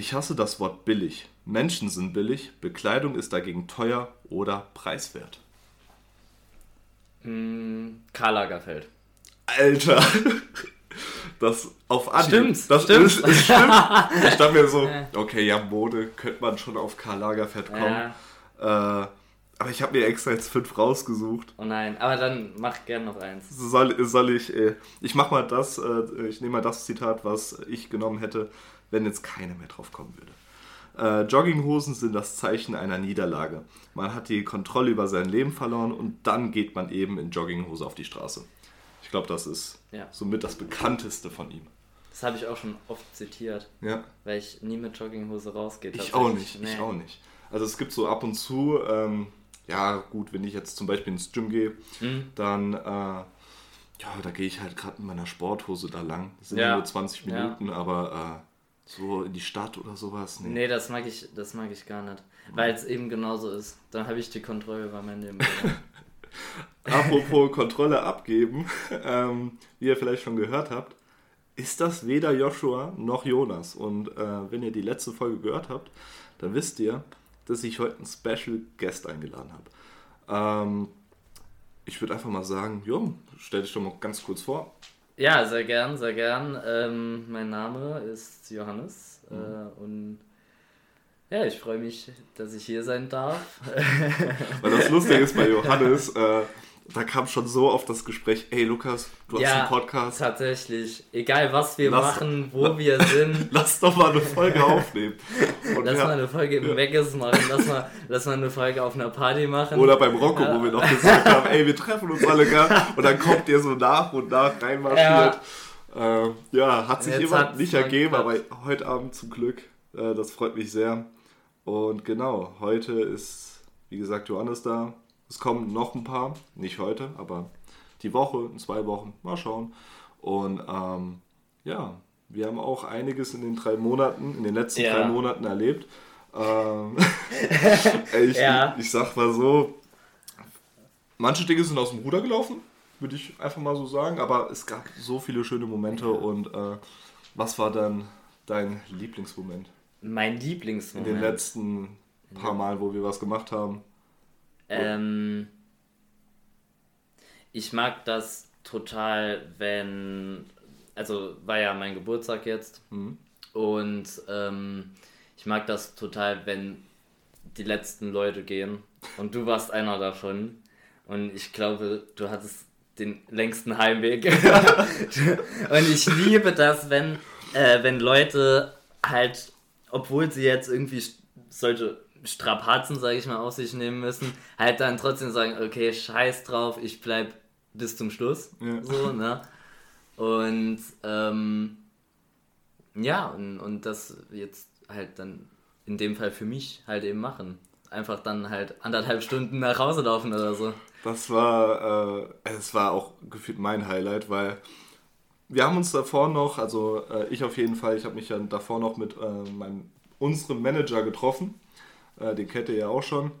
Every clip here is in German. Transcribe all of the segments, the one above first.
Ich hasse das Wort billig. Menschen sind billig, Bekleidung ist dagegen teuer oder preiswert. Hm, Karl Lagerfeld. Alter! Das auf Anhieb. Stimmt, das stimmt. Ist, ist stimmt. Ich dachte mir so, okay, ja, Mode könnte man schon auf Karl Lagerfeld kommen. Ja. Äh, aber ich habe mir extra jetzt fünf rausgesucht. Oh nein, aber dann mach gern noch eins. Soll, soll ich, äh, ich mach mal das, äh, ich nehme mal das Zitat, was ich genommen hätte, wenn jetzt keiner mehr drauf kommen würde. Äh, Jogginghosen sind das Zeichen einer Niederlage. Man hat die Kontrolle über sein Leben verloren und dann geht man eben in Jogginghose auf die Straße. Ich glaube, das ist Ja. somit das bekannteste von ihm. Das habe ich auch schon oft zitiert, Ja, weil ich nie mit Jogginghose rausgehe. ich auch nicht, ich Nee. auch nicht. Also es gibt so ab und zu, ähm, ja gut, wenn ich jetzt zum Beispiel ins Gym gehe, Hm? dann, äh, ja, da gehe ich halt gerade in meiner Sporthose da lang. Das sind ja Ja. nur 20 Ja. Minuten, aber äh, so in die Stadt oder sowas, nee. Nee, das mag ich, das mag ich gar nicht. Weil es eben genauso ist. Dann habe ich die Kontrolle über mein Leben. Apropos Kontrolle abgeben, ähm, wie ihr vielleicht schon gehört habt, ist das weder Joshua noch Jonas. Und äh, wenn ihr die letzte Folge gehört habt, dann wisst ihr, dass ich heute einen Special Guest eingeladen habe. Ähm, ich würde einfach mal sagen, Jo, stell dich doch mal ganz kurz vor. Ja, sehr gern, sehr gern. Ähm, mein Name ist Johannes Mhm. äh, und ja, ich freue mich, dass ich hier sein darf. Weil das Lustige ist bei Johannes, äh, da kam schon so auf das Gespräch, ey Lukas, du hast Ja. einen Podcast, Tatsächlich, egal was wir Lass- machen, wo wir sind, lass doch mal eine Folge aufnehmen. Und lass wir- mal eine Folge im Vegas machen, lass mal, lass mal eine Folge auf einer Party machen. Oder beim Rocco, Ja. wo wir noch gesagt haben, ey, wir treffen uns alle gell? Und dann kommt ihr so nach und nach reinmarschiert. Ja, äh, ja hat sich immer nicht ergeben, aber heute Abend zum Glück. Äh, das freut mich sehr. Und genau, heute ist, wie gesagt, Johannes da. Es kommen noch ein paar, nicht heute, aber die Woche, in zwei Wochen, mal schauen. Und ähm, ja, wir haben auch einiges in den drei Monaten, in den letzten Ja. drei Monaten erlebt. Ähm, ich, Ja. ich sag mal so, manche Dinge sind aus dem Ruder gelaufen, würde ich einfach mal so sagen, aber es gab so viele schöne Momente und äh, was war dann dein Lieblingsmoment Mein in Lieblingsmoment. den letzten paar Mal, wo wir was gemacht haben? Ähm, ich mag das total, wenn. Also war ja mein Geburtstag jetzt. Mhm. Und ähm, ich mag das total, wenn die letzten Leute gehen. Und du warst einer davon. Und ich glaube, du hattest den längsten Heimweg. und ich liebe das, wenn, äh, wenn Leute halt, obwohl sie jetzt irgendwie solche Strapazen, sage ich mal, auf sich nehmen müssen, halt dann trotzdem sagen, okay, scheiß drauf, ich bleib bis zum Schluss. Ja. So, ne? Und ähm, ja, und, und das jetzt halt dann in dem Fall für mich halt eben machen. Einfach dann halt anderthalb Stunden nach Hause laufen oder so. Das war, äh, es war auch gefühlt mein Highlight, weil wir haben uns davor noch, also äh, ich auf jeden Fall, ich habe mich ja davor noch mit äh, meinem, unserem Manager getroffen, äh, den kennt ihr ja auch schon,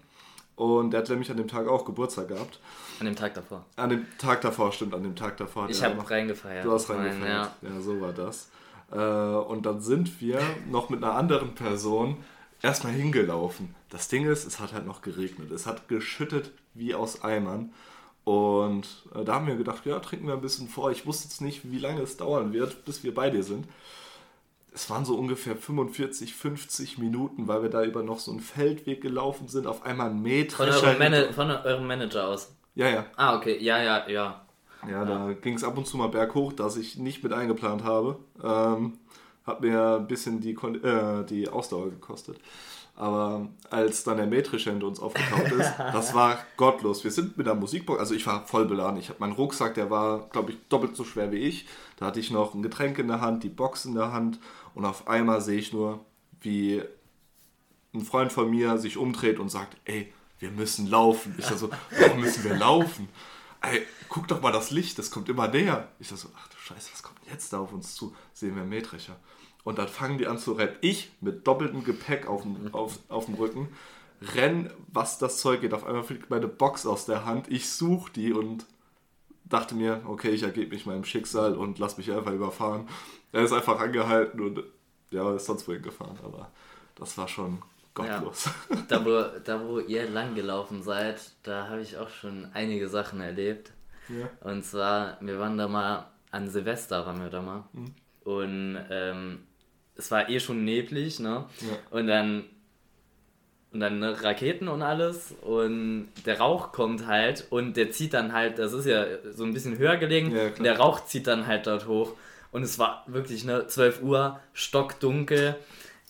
und der hat nämlich an dem Tag auch Geburtstag gehabt. An dem Tag davor. An dem Tag davor, stimmt, an dem Tag davor. hat Ich habe noch- reingefeiert. Du hast Nein, reingefeiert. Ja. Ja. so war das. Äh, und dann sind wir noch mit einer anderen Person erstmal hingelaufen. Das Ding ist, es hat halt noch geregnet. Es hat geschüttet wie aus Eimern. Und äh, da haben wir gedacht, ja, trinken wir ein bisschen vor. Ich wusste jetzt nicht, wie lange es dauern wird, bis wir bei dir sind. Es waren so ungefähr 45, 50 Minuten, weil wir da über noch so einen Feldweg gelaufen sind. Auf einmal ein Von, Mähdrescher. eurem Mana von eurem Manager aus. Ja, ja. Ah, okay. Ja, ja, ja. Ja, da ging es ab und zu mal berghoch, das ich nicht mit eingeplant habe. Ähm, hat mir ein bisschen die, Kon äh, die Ausdauer gekostet. Aber als dann der Mähdrescher hinter uns aufgetaucht ist, das war gottlos. Wir sind mit der Musikbox, also ich war voll beladen. Ich habe meinen Rucksack, der war, glaube ich, doppelt so schwer wie ich. Da hatte ich noch ein Getränk in der Hand, die Box in der Hand und auf einmal sehe ich nur, wie ein Freund von mir sich umdreht und sagt, ey, wir müssen laufen. Ich so, warum müssen wir laufen? Ey, guck doch mal das Licht, das kommt immer näher. Ich so, ach du Scheiße, was kommt jetzt da auf uns zu? Sehen wir Mähdrescher. Und dann fangen die an zu rennen. Ich mit doppeltem Gepäck auf dem, auf, auf dem Rücken renn, was das Zeug geht. Auf einmal fliegt meine Box aus der Hand. Ich suche die und dachte mir, okay, ich ergebe mich meinem Schicksal und lass mich einfach überfahren. Er ist einfach angehalten und ja, ist sonst wohin gefahren, aber das war schon gottlos. Ja. Da, wo, da, wo ihr lang gelaufen seid, da habe ich auch schon einige Sachen erlebt. Ja. Und zwar, wir waren da mal an Silvester, waren wir da mal. Mhm. Und ähm, es war eh schon neblig, ne? Ja. Und dann und dann ne, Raketen und alles und der Rauch kommt halt und der zieht dann halt, das ist ja so ein bisschen höher gelegen, ja, der Rauch zieht dann halt dort hoch und es war wirklich ne 12 Uhr, stockdunkel.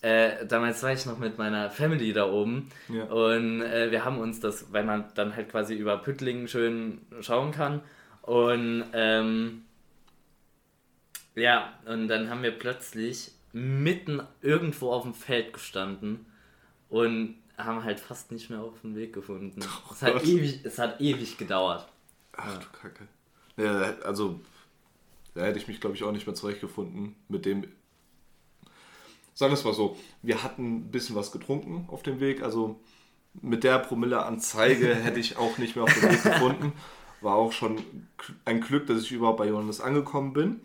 Äh, damals war ich noch mit meiner Family da oben ja. und äh, wir haben uns das, weil man dann halt quasi über Püttlingen schön schauen kann und ähm, ja, und dann haben wir plötzlich mitten irgendwo auf dem Feld gestanden und haben halt fast nicht mehr auf den Weg gefunden. Oh es, hat ewig, es hat ewig gedauert. Ach ja. du Kacke. Ja, also, da hätte ich mich, glaube ich, auch nicht mehr zurechtgefunden mit dem. Sagen wir es mal so, wir hatten ein bisschen was getrunken auf dem Weg, also mit der Promille-Anzeige hätte ich auch nicht mehr auf den Weg gefunden. War auch schon ein Glück, dass ich überhaupt bei Johannes angekommen bin.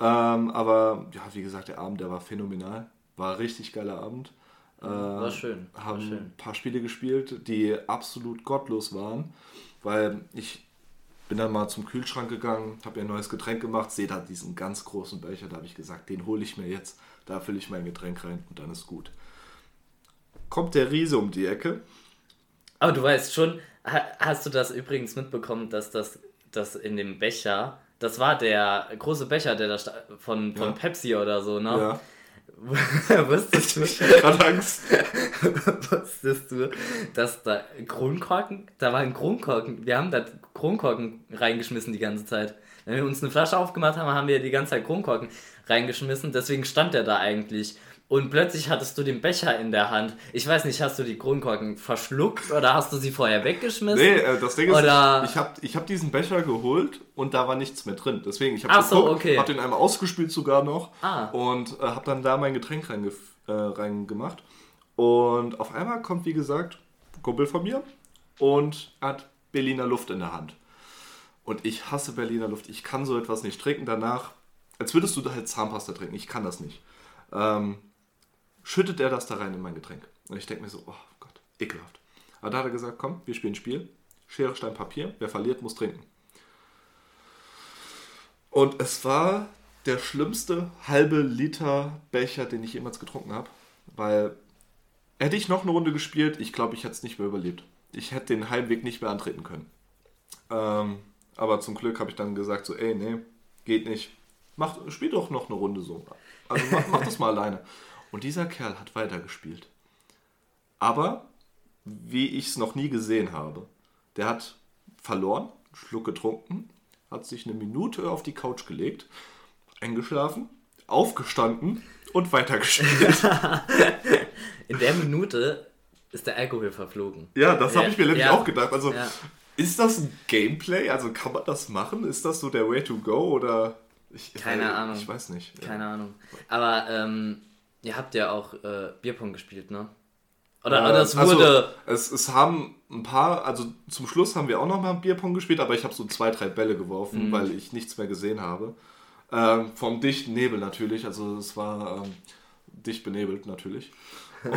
Ähm, aber ja, wie gesagt, der Abend, der war phänomenal. War ein richtig geiler Abend. Äh, war schön. War haben schön. ein paar Spiele gespielt, die absolut gottlos waren, weil ich bin dann mal zum Kühlschrank gegangen, habe mir ein neues Getränk gemacht, sehe da diesen ganz großen Becher, da habe ich gesagt, den hole ich mir jetzt, da fülle ich mein Getränk rein und dann ist gut. Kommt der Riese um die Ecke. Aber du weißt schon, hast du das übrigens mitbekommen, dass das dass in dem Becher, das war der große Becher, der da von, von ja. Pepsi oder so, ne? Ja Wusstest du? Ich gerade Angst. Wusstest du, dass da Kronkorken, da war ein Kronkorken, wir haben da Kronkorken reingeschmissen die ganze Zeit. Wenn wir uns eine Flasche aufgemacht haben, haben wir die ganze Zeit Kronkorken reingeschmissen, deswegen stand der da eigentlich und plötzlich hattest du den Becher in der Hand. Ich weiß nicht, hast du die Kronkorken verschluckt oder hast du sie vorher weggeschmissen? Nee, äh, das Ding ist, oder... ich habe ich hab diesen Becher geholt und da war nichts mehr drin. Deswegen, ich habe so, okay. hab den einmal ausgespült sogar noch ah. und äh, habe dann da mein Getränk reingemacht. Äh, reingemacht. Und auf einmal kommt, wie gesagt, ein Kumpel von mir und hat Berliner Luft in der Hand. Und ich hasse Berliner Luft. Ich kann so etwas nicht trinken. Danach, als würdest du da halt Zahnpasta trinken. Ich kann das nicht. Ähm, schüttet er das da rein in mein Getränk. Und ich denke mir so, oh Gott, ekelhaft. Aber da hat er gesagt, komm, wir spielen Spiel. Schere, Stein, Papier. Wer verliert, muss trinken. Und es war der schlimmste halbe Liter Becher, den ich jemals getrunken habe. Weil hätte ich noch eine Runde gespielt, ich glaube, ich hätte es nicht mehr überlebt. Ich hätte den Heimweg nicht mehr antreten können. Ähm, aber zum Glück habe ich dann gesagt, so, ey, nee, geht nicht. Mach, spiel doch noch eine Runde so. Also mach, mach das mal alleine. Und dieser Kerl hat weitergespielt. Aber, wie ich es noch nie gesehen habe, der hat verloren, Schluck getrunken, hat sich eine Minute auf die Couch gelegt, eingeschlafen, aufgestanden und weitergespielt. In der Minute ist der Alkohol verflogen. Ja, das habe ich mir nämlich ja. auch gedacht. Also, ja. ist das ein Gameplay? Also, kann man das machen? Ist das so der Way to go? Oder. Ich, Keine Ahnung. Ich weiß nicht. Keine ja. Ahnung. Aber ähm, Ihr habt ja auch äh, Bierpong gespielt, ne? Oder, äh, oder es also, wurde. Also, es, es haben ein paar, also zum Schluss haben wir auch noch mal Bierpong gespielt, aber ich habe so zwei, drei Bälle geworfen, mhm. weil ich nichts mehr gesehen habe. Ähm, vom dichten Nebel natürlich, also es war ähm, dicht benebelt natürlich.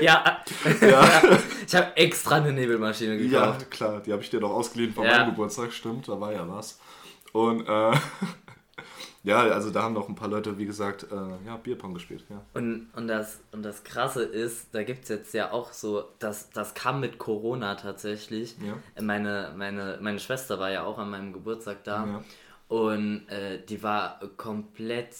ja. ja. Ich habe extra eine Nebelmaschine gekauft. Ja, klar, die habe ich dir doch ausgeliehen von ja. meinem Geburtstag, stimmt, da war ja was. Und äh, ja, also da haben noch ein paar Leute, wie gesagt, äh, ja, Bierpong gespielt. Ja. Und, und, das, und das Krasse ist, da gibt es jetzt ja auch so, das, das kam mit Corona tatsächlich. Ja. Meine, meine, meine Schwester war ja auch an meinem Geburtstag da. Ja. Und äh, die war komplett,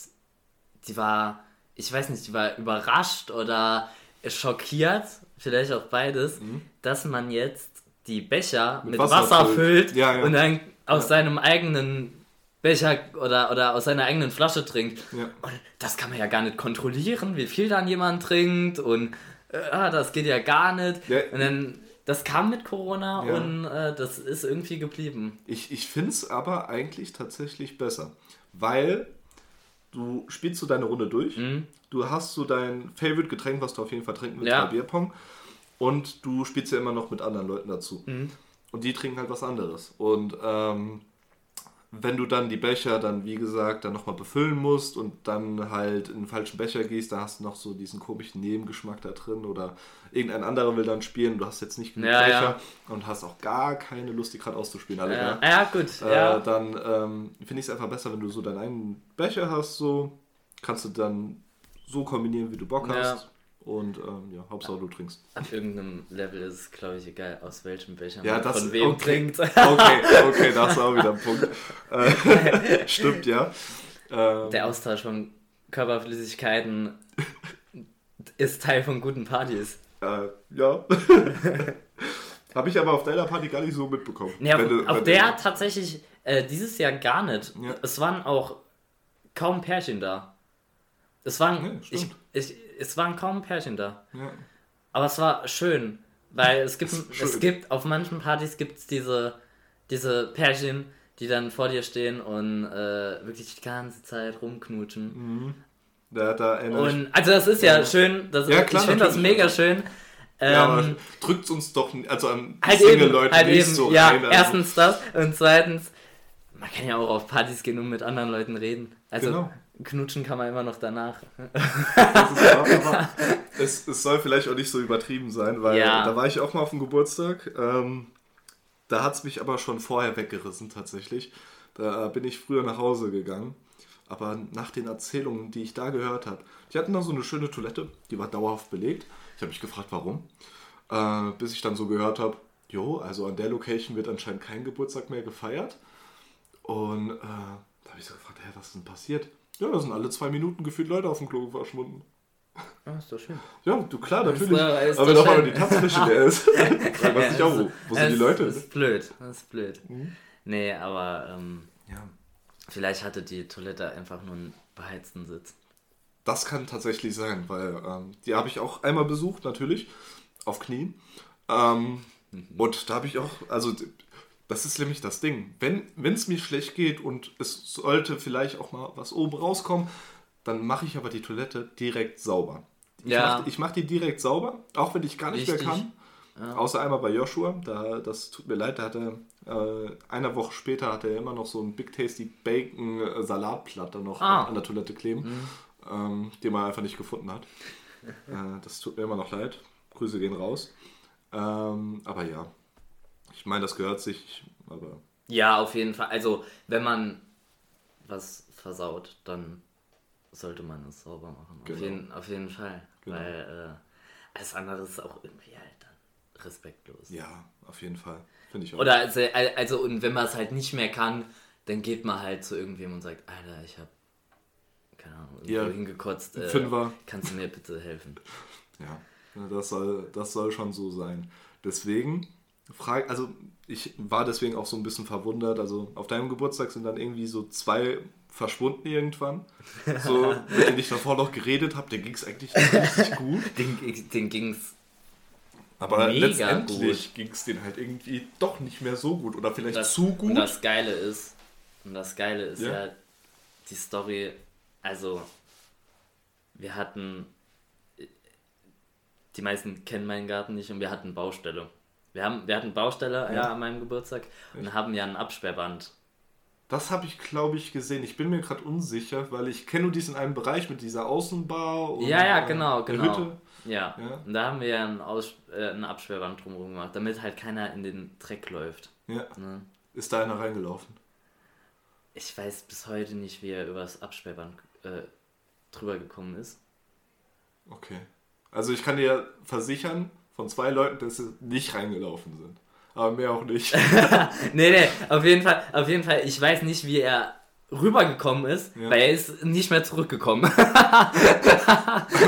die war, ich weiß nicht, die war überrascht oder schockiert, vielleicht auch beides, mhm. dass man jetzt die Becher mit, mit Wasser, Wasser, füllt, füllt ja, und dann aus seinem eigenen Becher oder, oder aus seiner eigenen Flasche trinkt. Ja. Und das kann man ja gar nicht kontrollieren, wie viel dann jemand trinkt und äh, ah, das geht ja gar nicht. Ja. Und dann, das kam mit Corona ja. und äh, das ist irgendwie geblieben. Ich, ich finde es aber eigentlich tatsächlich besser, weil du spielst so deine Runde durch, mhm. du hast so dein Favorite-Getränk, was du auf jeden Fall trinken willst ja. bei Bierpong und du spielst ja immer noch mit anderen Leuten dazu. Mhm. Und die trinken halt was anderes. Und ähm, wenn du dann die Becher dann, wie gesagt, dann nochmal befüllen musst und dann halt in den falschen Becher gehst, da hast du noch so diesen komischen Nebengeschmack da drin oder irgendein anderer will dann spielen, du hast jetzt nicht genug Ja, Becher ja. und hast auch gar keine Lust, die gerade auszuspielen. Alle, Ja, ja. ja gut. Äh. Dann ähm, finde ich es einfach besser, wenn du so deinen eigenen Becher hast, so kannst du dann so kombinieren, wie du Bock hast. Und ähm, ja, Hauptsache du trinkst. Ab irgendeinem Level ist es, glaube ich, egal, aus welchem Becher Ja, man das von wem okay. trinkt. Okay, okay, das ist auch wieder ein Punkt. Äh, stimmt, ja. Ähm, Der Austausch von Körperflüssigkeiten ist Teil von guten Partys. Äh, ja. Habe ich aber auf deiner Party gar nicht so mitbekommen. Nee, auf, du- auf der du- tatsächlich äh, dieses Jahr gar nicht. Ja. Es waren auch kaum Pärchen da. Es waren, Ja, ich. Ich, es waren kaum Pärchen da. Ja. Aber es war schön, weil es gibt, es gibt auf manchen Partys gibt es diese, diese Pärchen, die dann vor dir stehen und äh, wirklich die ganze Zeit rumknutschen. Da, da ich Und also das ist ja, Ja. schön, das Ja, ist, klar, ich finde das mega schön. Ja, aber Ähm, drückt uns doch, also an halt Single-Leute halt nicht eben, so ja, rein. Also, erstens das und zweitens, man kann ja auch auf Partys gehen und mit anderen Leuten reden. Also Genau. Knutschen kann man immer noch danach. aber es, es soll vielleicht auch nicht so übertrieben sein, weil Ja. da war ich auch mal auf dem Geburtstag. Ähm, da hat es mich aber schon vorher weggerissen tatsächlich. Da bin ich früher nach Hause gegangen. Aber nach den Erzählungen, die ich da gehört habe, die hatten da so eine schöne Toilette, die war dauerhaft belegt. Ich habe mich gefragt, warum. Äh, bis ich dann so gehört habe, jo, also an der Location wird anscheinend kein Geburtstag mehr gefeiert. Und äh, da habe ich so gefragt, hä, was ist denn passiert? Ja, da sind alle zwei Minuten gefühlt Leute auf dem Klo verschwunden. Ah, ist doch schön. Ja, du klar, natürlich. aber wenn doch auf einmal die Tapsfläche leer ist, fragt man sich auch, wo, wo sind die Leute? Das ist blöd, das ist blöd. Mhm. Nee, aber ähm, Ja. vielleicht hatte die Toilette einfach nur einen beheizten Sitz. Das kann tatsächlich sein, weil ähm, die habe ich auch einmal besucht, natürlich, auf Knien. Ähm, Und da habe ich auch, also das ist nämlich das Ding. Wenn es mir schlecht geht und es sollte vielleicht auch mal was oben rauskommen, dann mache ich aber die Toilette direkt sauber. Ich Ja. mache mach die direkt sauber, auch wenn ich gar nicht Richtig. mehr kann. Außer einmal bei Joshua, da, das tut mir leid, da hatte äh, eine Woche später hatte er immer noch so ein Big Tasty Bacon äh, Salatplatte noch Ah. an der Toilette kleben, ähm, den man einfach nicht gefunden hat. äh, das tut mir immer noch leid. Grüße gehen raus. Ähm, aber ja, ich meine, das gehört sich, aber Ja, auf jeden Fall. Also, wenn man was versaut, dann sollte man es sauber machen. Auf, Genau. jeden, auf jeden Fall. Genau. Weil äh, alles andere ist auch irgendwie halt dann respektlos. ja, auf jeden Fall. Finde ich auch. Oder also, also, und wenn man es halt nicht mehr kann, dann geht man halt zu irgendwem und sagt, Alter, ich hab keine Ahnung, Ja, hingekotzt. Äh, Fünfer. kannst du mir bitte helfen? Ja, das soll, das soll schon so sein. Deswegen, frage, also ich war deswegen auch so ein bisschen verwundert. Also auf deinem Geburtstag sind dann irgendwie so zwei verschwunden irgendwann. So, mit denen ich davor noch geredet habe, denen ging es eigentlich richtig gut. Den, den ging's. Aber Mega letztendlich ging es denen halt irgendwie doch nicht mehr so gut. Oder vielleicht Das, zu Und gut. das Geile ist, und das Geile ist Ja. ja, die Story, also wir hatten, die meisten kennen meinen Garten nicht und wir hatten Baustelle. Wir, haben, wir hatten Baustelle ja. an meinem Geburtstag und haben ja ein Absperrband. Das habe ich, glaube ich, gesehen. Ich bin mir gerade unsicher, weil ich kenne nur diesen einen Bereich mit dieser Außenbar und Ja, ja, äh, genau, der genau. Hütte. Ja. Ja. Und da haben wir ja ein, Aus, äh, ein Absperrband drumherum gemacht, damit halt keiner in den Dreck läuft. Ja. Ne? Ist da einer reingelaufen? Ich weiß bis heute nicht, wie er über das Absperrband äh, drüber gekommen ist. Okay. Also ich kann dir versichern, von zwei Leuten, dass sie nicht reingelaufen sind. Aber mehr auch nicht. Nee, nee, auf jeden Fall, auf jeden Fall, ich weiß nicht, wie er rübergekommen ist, Ja. weil er ist nicht mehr zurückgekommen.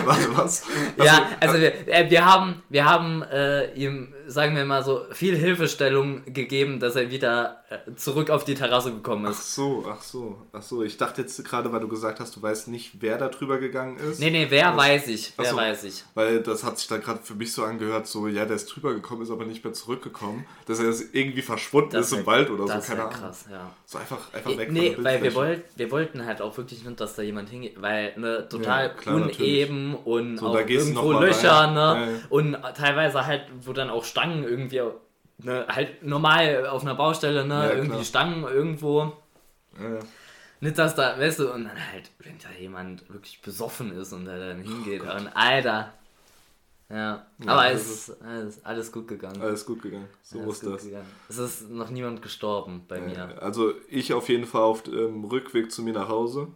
Warte, was? ja, also wir, äh, wir haben, wir haben äh, ihm, sagen wir mal so, viel Hilfestellung gegeben, dass er wieder äh, zurück auf die Terrasse gekommen Ach ist. so, ach so, ach so. Ich dachte jetzt gerade, weil du gesagt hast, du weißt nicht, wer da drüber gegangen ist. Nee, nee, wer Das- weiß ich, Ach wer so. weiß ich. Weil das hat sich dann gerade für mich so angehört, so, ja, der ist drüber gekommen, ist aber nicht mehr zurückgekommen. Dass er irgendwie verschwunden ist im Wald oder so, das keine Ahnung. krass, ja. So einfach, einfach weg Nee, von der weil wir, wollt, wir wollten halt auch wirklich nicht, dass da jemand hingeht, weil ne, total Ja, klar, uneben und So, auch irgendwo Löcher, ne? Ja. Und teilweise halt, wo dann auch Stangen irgendwie, ne, halt normal auf einer Baustelle, ne? Ja, irgendwie klar. Stangen irgendwo. Nicht, dass da, weißt du, und dann halt, wenn da jemand wirklich besoffen ist und da dann hingeht und Alter. Ja, Ja, aber es ist alles, alles gut gegangen. Alles gut gegangen. So Alles muss das. gegangen. Es ist noch niemand gestorben bei mir. Ja, Also ich auf jeden Fall auf dem Rückweg zu mir nach Hause.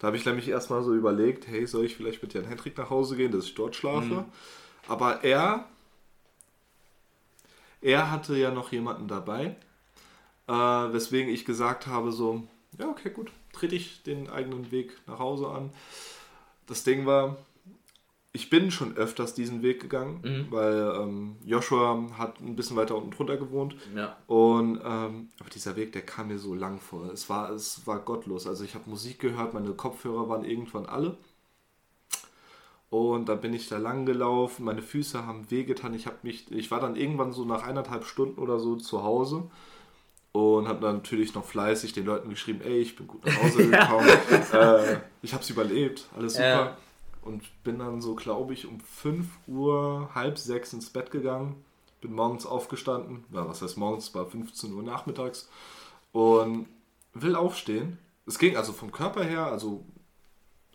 Da habe ich nämlich erstmal so überlegt, hey, soll ich vielleicht mit Jan Hendrik nach Hause gehen, dass ich dort schlafe? Mhm. Aber er, er hatte ja noch jemanden dabei, äh, weswegen ich gesagt habe so, ja okay gut, trete ich den eigenen Weg nach Hause an. Das Ding war, ich bin schon öfters diesen Weg gegangen, Mhm. weil ähm, Joshua hat ein bisschen weiter unten drunter gewohnt. Ja. Und ähm, aber dieser Weg, der kam mir so lang vor. Es war, es war gottlos. Also ich habe Musik gehört, meine Kopfhörer waren irgendwann alle. Und dann bin ich da lang gelaufen, meine Füße haben wehgetan. Ich habe mich, ich war dann irgendwann so nach eineinhalb Stunden oder so zu Hause und habe dann natürlich noch fleißig den Leuten geschrieben, ey, ich bin gut nach Hause gekommen, äh, ich habe es überlebt, alles super. Ja. Und bin dann so, glaube ich, um 5 Uhr, halb sechs ins Bett gegangen. Bin morgens aufgestanden, ja, was heißt morgens, war 15 Uhr nachmittags und will aufstehen. Es ging also vom Körper her, also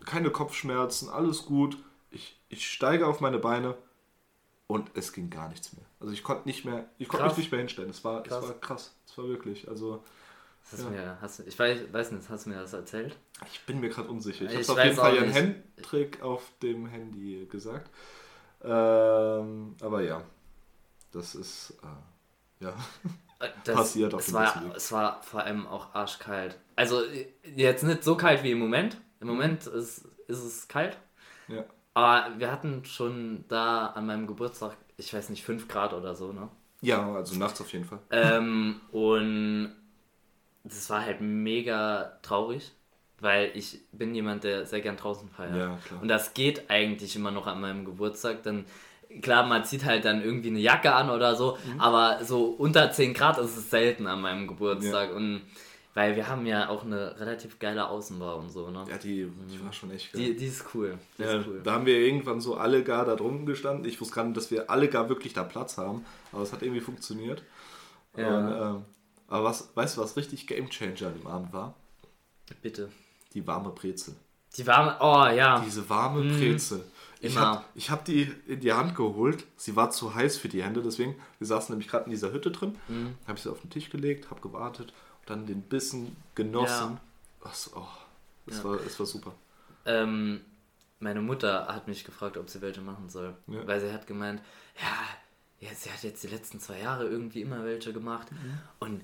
keine Kopfschmerzen, alles gut. Ich, ich steige auf meine Beine und es ging gar nichts mehr. Also ich konnte nicht mehr, ich konnte mich nicht mehr hinstellen. Es war, Krass. es war krass. Es war wirklich. Also Hast Ja. du mir, hast, ich weiß, weiß nicht, hast du mir das erzählt? ich bin mir gerade unsicher. Ich Ich habe auf jeden Fall Jan nicht. Hendrik auf dem Handy gesagt. Ähm, aber ja, das ist äh, ja. Das, Passiert auf es dem war, Weg. es war vor allem auch arschkalt. Also jetzt nicht so kalt wie im Moment. Im Moment ist, ist es kalt. ja. Aber wir hatten schon da an meinem Geburtstag, ich weiß nicht, 5 Grad oder so, ne? Ja, also nachts auf jeden Fall. Ähm, und das war halt mega traurig, weil ich bin jemand, der sehr gern draußen feiert. Ja, klar. Und das geht eigentlich immer noch an meinem Geburtstag. Dann, klar, man zieht halt dann irgendwie eine Jacke an oder so, Mhm. aber so unter 10 Grad ist es selten an meinem Geburtstag. Und weil wir haben ja auch eine relativ geile Außenbau und so, ne? Ja, die, die war schon echt geil. Die, die ist cool. Die Ja, ist cool. Da haben wir irgendwann so alle gar da drunten gestanden. Ich wusste gar nicht, dass wir alle gar wirklich da Platz haben. Aber es hat irgendwie funktioniert. Ja. Und, ähm, aber was, weißt du, was richtig Gamechanger an dem Abend war? Bitte. Die warme Brezel. Die warme, oh ja. Diese warme Brezel. Ich Mhm. Habe hab die in die Hand geholt. Sie war zu heiß für die Hände, deswegen. Wir saßen nämlich gerade in dieser Hütte drin. Mhm. Habe ich sie auf den Tisch gelegt, habe gewartet und dann den Bissen genossen. Was, oh, es, Ja. war, es war super. Ähm, meine Mutter hat mich gefragt, ob sie welche machen soll. Ja. Weil sie hat gemeint, ja, ja, sie hat jetzt die letzten zwei Jahre irgendwie immer welche gemacht. Und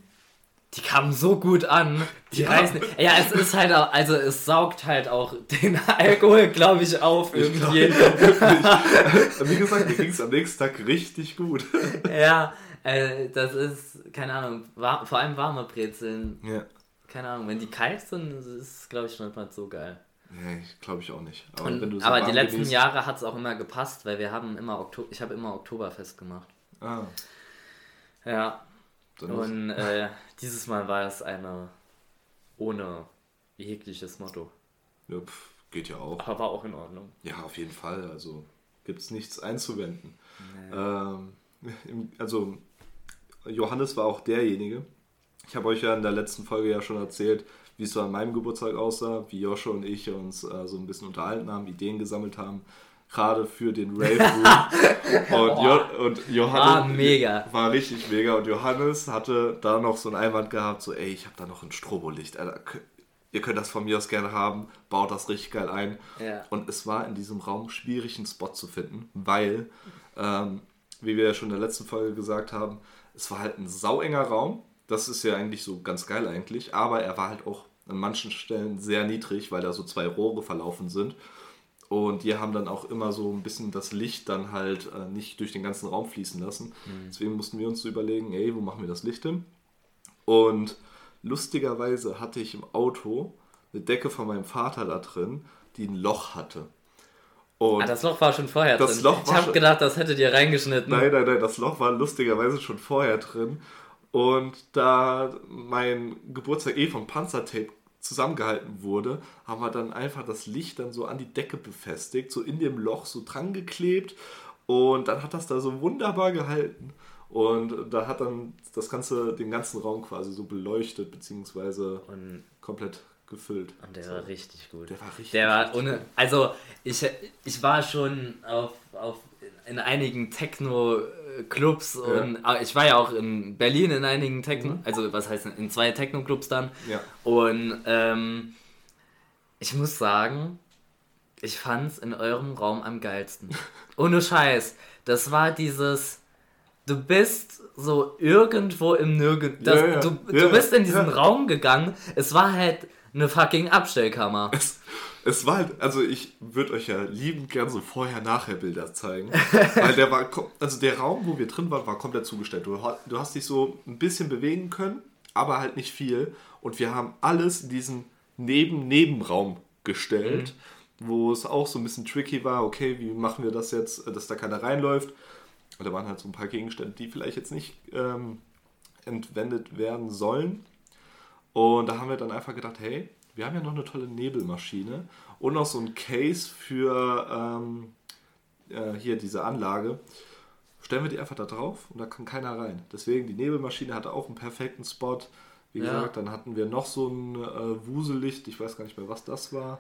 die kamen so gut an. Die Ja. reißen. Ja, es ist halt auch, also es saugt halt auch den Alkohol, glaube ich, auf Ich irgendwie. Wie gesagt, mir ging es am nächsten Tag richtig gut. ja, äh, das ist, keine Ahnung, war, vor allem warme Brezeln. Ja. Keine Ahnung, wenn die kalt sind, ist es, glaube ich, schon nicht mal so geil. Nee, glaube ich auch nicht. Aber, Und, so aber die letzten genießt- Jahre hat es auch immer gepasst, weil wir haben immer Oktober, ich habe immer Oktoberfest gemacht. Ah, Ja, dann und äh, dieses Mal war es eine ohne jegliches Motto. ja, pf, geht ja auch. Aber war auch in Ordnung. Ja, auf jeden Fall. Also gibt es nichts einzuwenden. Ähm, im- also Johannes war auch derjenige. Ich habe euch ja in der letzten Folge ja schon erzählt, wie es so an meinem Geburtstag aussah, wie Joshua und ich uns äh, so ein bisschen unterhalten haben, Ideen gesammelt haben, gerade für den Rave Room. und, jo und Johannes War mega. war richtig mega und Johannes hatte da noch so einen Einwand gehabt, so ey, ich habe da noch ein Strobolicht, Alter, ihr könnt das von mir aus gerne haben, baut das richtig geil ein. Ja. Und es war in diesem Raum schwierig, einen Spot zu finden, weil, ähm, wie wir ja schon in der letzten Folge gesagt haben, es war halt ein sauenger Raum. Das ist ja eigentlich so ganz geil eigentlich, aber er war halt auch an manchen Stellen sehr niedrig, weil da so zwei Rohre verlaufen sind. Und die haben dann auch immer so ein bisschen das Licht dann halt äh, nicht durch den ganzen Raum fließen lassen. Deswegen mussten wir uns so überlegen, ey, wo machen wir das Licht hin? Und lustigerweise hatte ich im Auto eine Decke von meinem Vater da drin, die ein Loch hatte. Und Ah, das Loch war schon vorher Das drin. Loch ich habe gedacht, das hättet ihr reingeschnitten. Nein, nein, nein, das Loch war lustigerweise schon vorher drin. Und da mein Geburtstag eh vom Panzertape zusammengehalten wurde, haben wir dann einfach das Licht dann so an die Decke befestigt, so in dem Loch so dran geklebt. Und dann hat das da so wunderbar gehalten. Und da hat dann das ganze, den ganzen Raum quasi so beleuchtet, beziehungsweise Und, komplett gefüllt. und der so. war richtig gut. Der war richtig, Der war ohne. Also, ich, ich war schon auf, auf in einigen Techno-Clubs und aber ich war ja auch in Berlin in einigen Techno, Mhm. also was heißt in zwei Techno-Clubs dann. Ja. Und ähm, ich muss sagen, ich fand's in eurem Raum am geilsten. Ohne Scheiß. Das war dieses. Du bist so irgendwo im Nirgend. Das, Ja. Du, du bist in diesen. Raum gegangen. Es war halt eine fucking Abstellkammer. Es, es war halt, also ich würde euch ja liebend gern so Vorher-Nachher-Bilder zeigen. weil der war, also der Raum, wo wir drin waren, war komplett zugestellt. Du, du hast dich so ein bisschen bewegen können, aber halt nicht viel. Und wir haben alles in diesen Neben-Nebenraum gestellt, wo es auch so ein bisschen tricky war. Okay, wie machen wir das jetzt, dass da keiner reinläuft? Und da waren halt so ein paar Gegenstände, die vielleicht jetzt nicht ähm, entwendet werden sollen. Und da haben wir dann einfach gedacht, hey, wir haben ja noch eine tolle Nebelmaschine und noch so ein Case für ähm, äh, hier diese Anlage. Stellen wir die einfach da drauf und da kann keiner rein. Deswegen, die Nebelmaschine hatte auch einen perfekten Spot. Wie Ja. gesagt, dann hatten wir noch so ein äh, Wuselicht, ich weiß gar nicht mehr, was das war.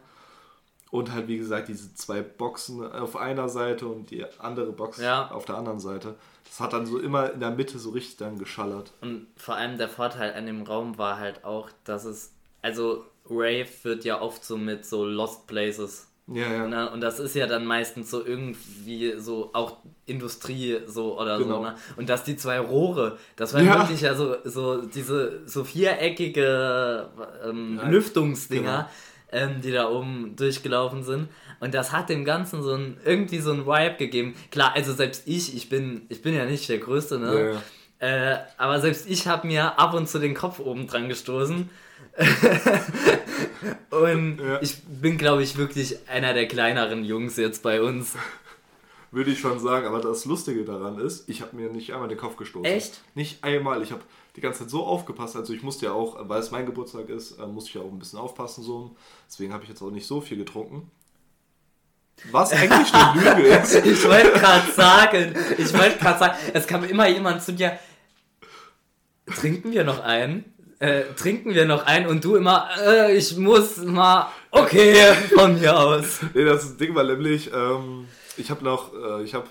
Und halt, wie gesagt, diese zwei Boxen auf einer Seite und die andere Box Ja. auf der anderen Seite. Das hat dann so immer in der Mitte so richtig dann geschallert. Und vor allem der Vorteil an dem Raum war halt auch, dass es. Also, Rave wird ja oft so mit so Lost Places. Ja, ja. Ne? Und das ist ja dann meistens so irgendwie so auch Industrie so oder Genau. so. Ne? Und dass die zwei Rohre, das war Ja. wirklich ja so, so diese so viereckige ähm, Lüftungsdinger, genau. ähm, die da oben durchgelaufen sind. Und das hat dem Ganzen so ein, irgendwie so ein Vibe gegeben. Klar, also selbst ich, ich bin, ich bin ja nicht der Größte, ne? Äh, aber selbst ich habe mir ab und zu den Kopf oben dran gestoßen. und Ja. ich bin, glaube ich, wirklich einer der kleineren Jungs jetzt bei uns. Würde ich schon sagen, aber das Lustige daran ist, ich habe mir nicht einmal den Kopf gestoßen. Echt? Nicht einmal. Ich habe die ganze Zeit so aufgepasst. Also ich musste ja auch, weil es mein Geburtstag ist, äh, musste ich ja auch ein bisschen aufpassen so. Deswegen habe ich jetzt auch nicht so viel getrunken. Was eigentlich eine Lüge ist. Ich wollte gerade sagen, ich wollte gerade sagen, es kam immer jemand zu dir, trinken wir noch einen? Äh, trinken wir noch einen? Und du immer, äh, ich muss mal, okay, von mir aus. Nee, das Ding war nämlich, ähm, ich habe noch, äh, ich habe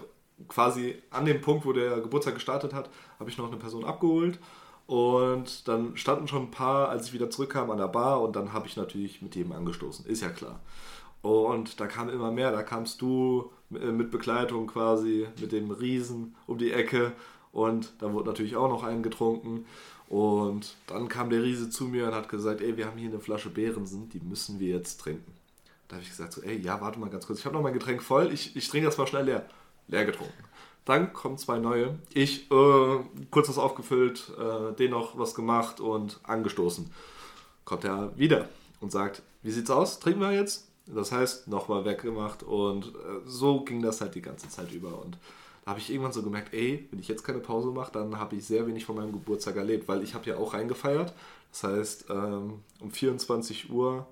quasi an dem Punkt, wo der Geburtstag gestartet hat, habe ich noch eine Person abgeholt. Und dann standen schon ein paar, als ich wieder zurückkam, an der Bar und dann habe ich natürlich mit jedem angestoßen. Ist ja klar. Und da kam immer mehr. Da kamst du äh, mit Begleitung quasi, mit dem Riesen um die Ecke. Und da wurde natürlich auch noch einen getrunken. Und dann kam der Riese zu mir und hat gesagt, ey, wir haben hier eine Flasche Behrensen, die müssen wir jetzt trinken. Da habe ich gesagt, so, ey, ja, warte mal ganz kurz. Ich habe noch mein Getränk voll, ich, ich trinke das mal schnell leer. Leer getrunken. Dann kommen zwei neue. Ich äh, kurz was aufgefüllt, äh, den noch was gemacht und angestoßen. Kommt er wieder und sagt, wie sieht's aus? Trinken wir jetzt? Das heißt, nochmal weggemacht und äh, so ging das halt die ganze Zeit über. Und da habe ich irgendwann so gemerkt, ey, wenn ich jetzt keine Pause mache, dann habe ich sehr wenig von meinem Geburtstag erlebt, weil ich habe ja auch reingefeiert. Das heißt, ähm, um 24 Uhr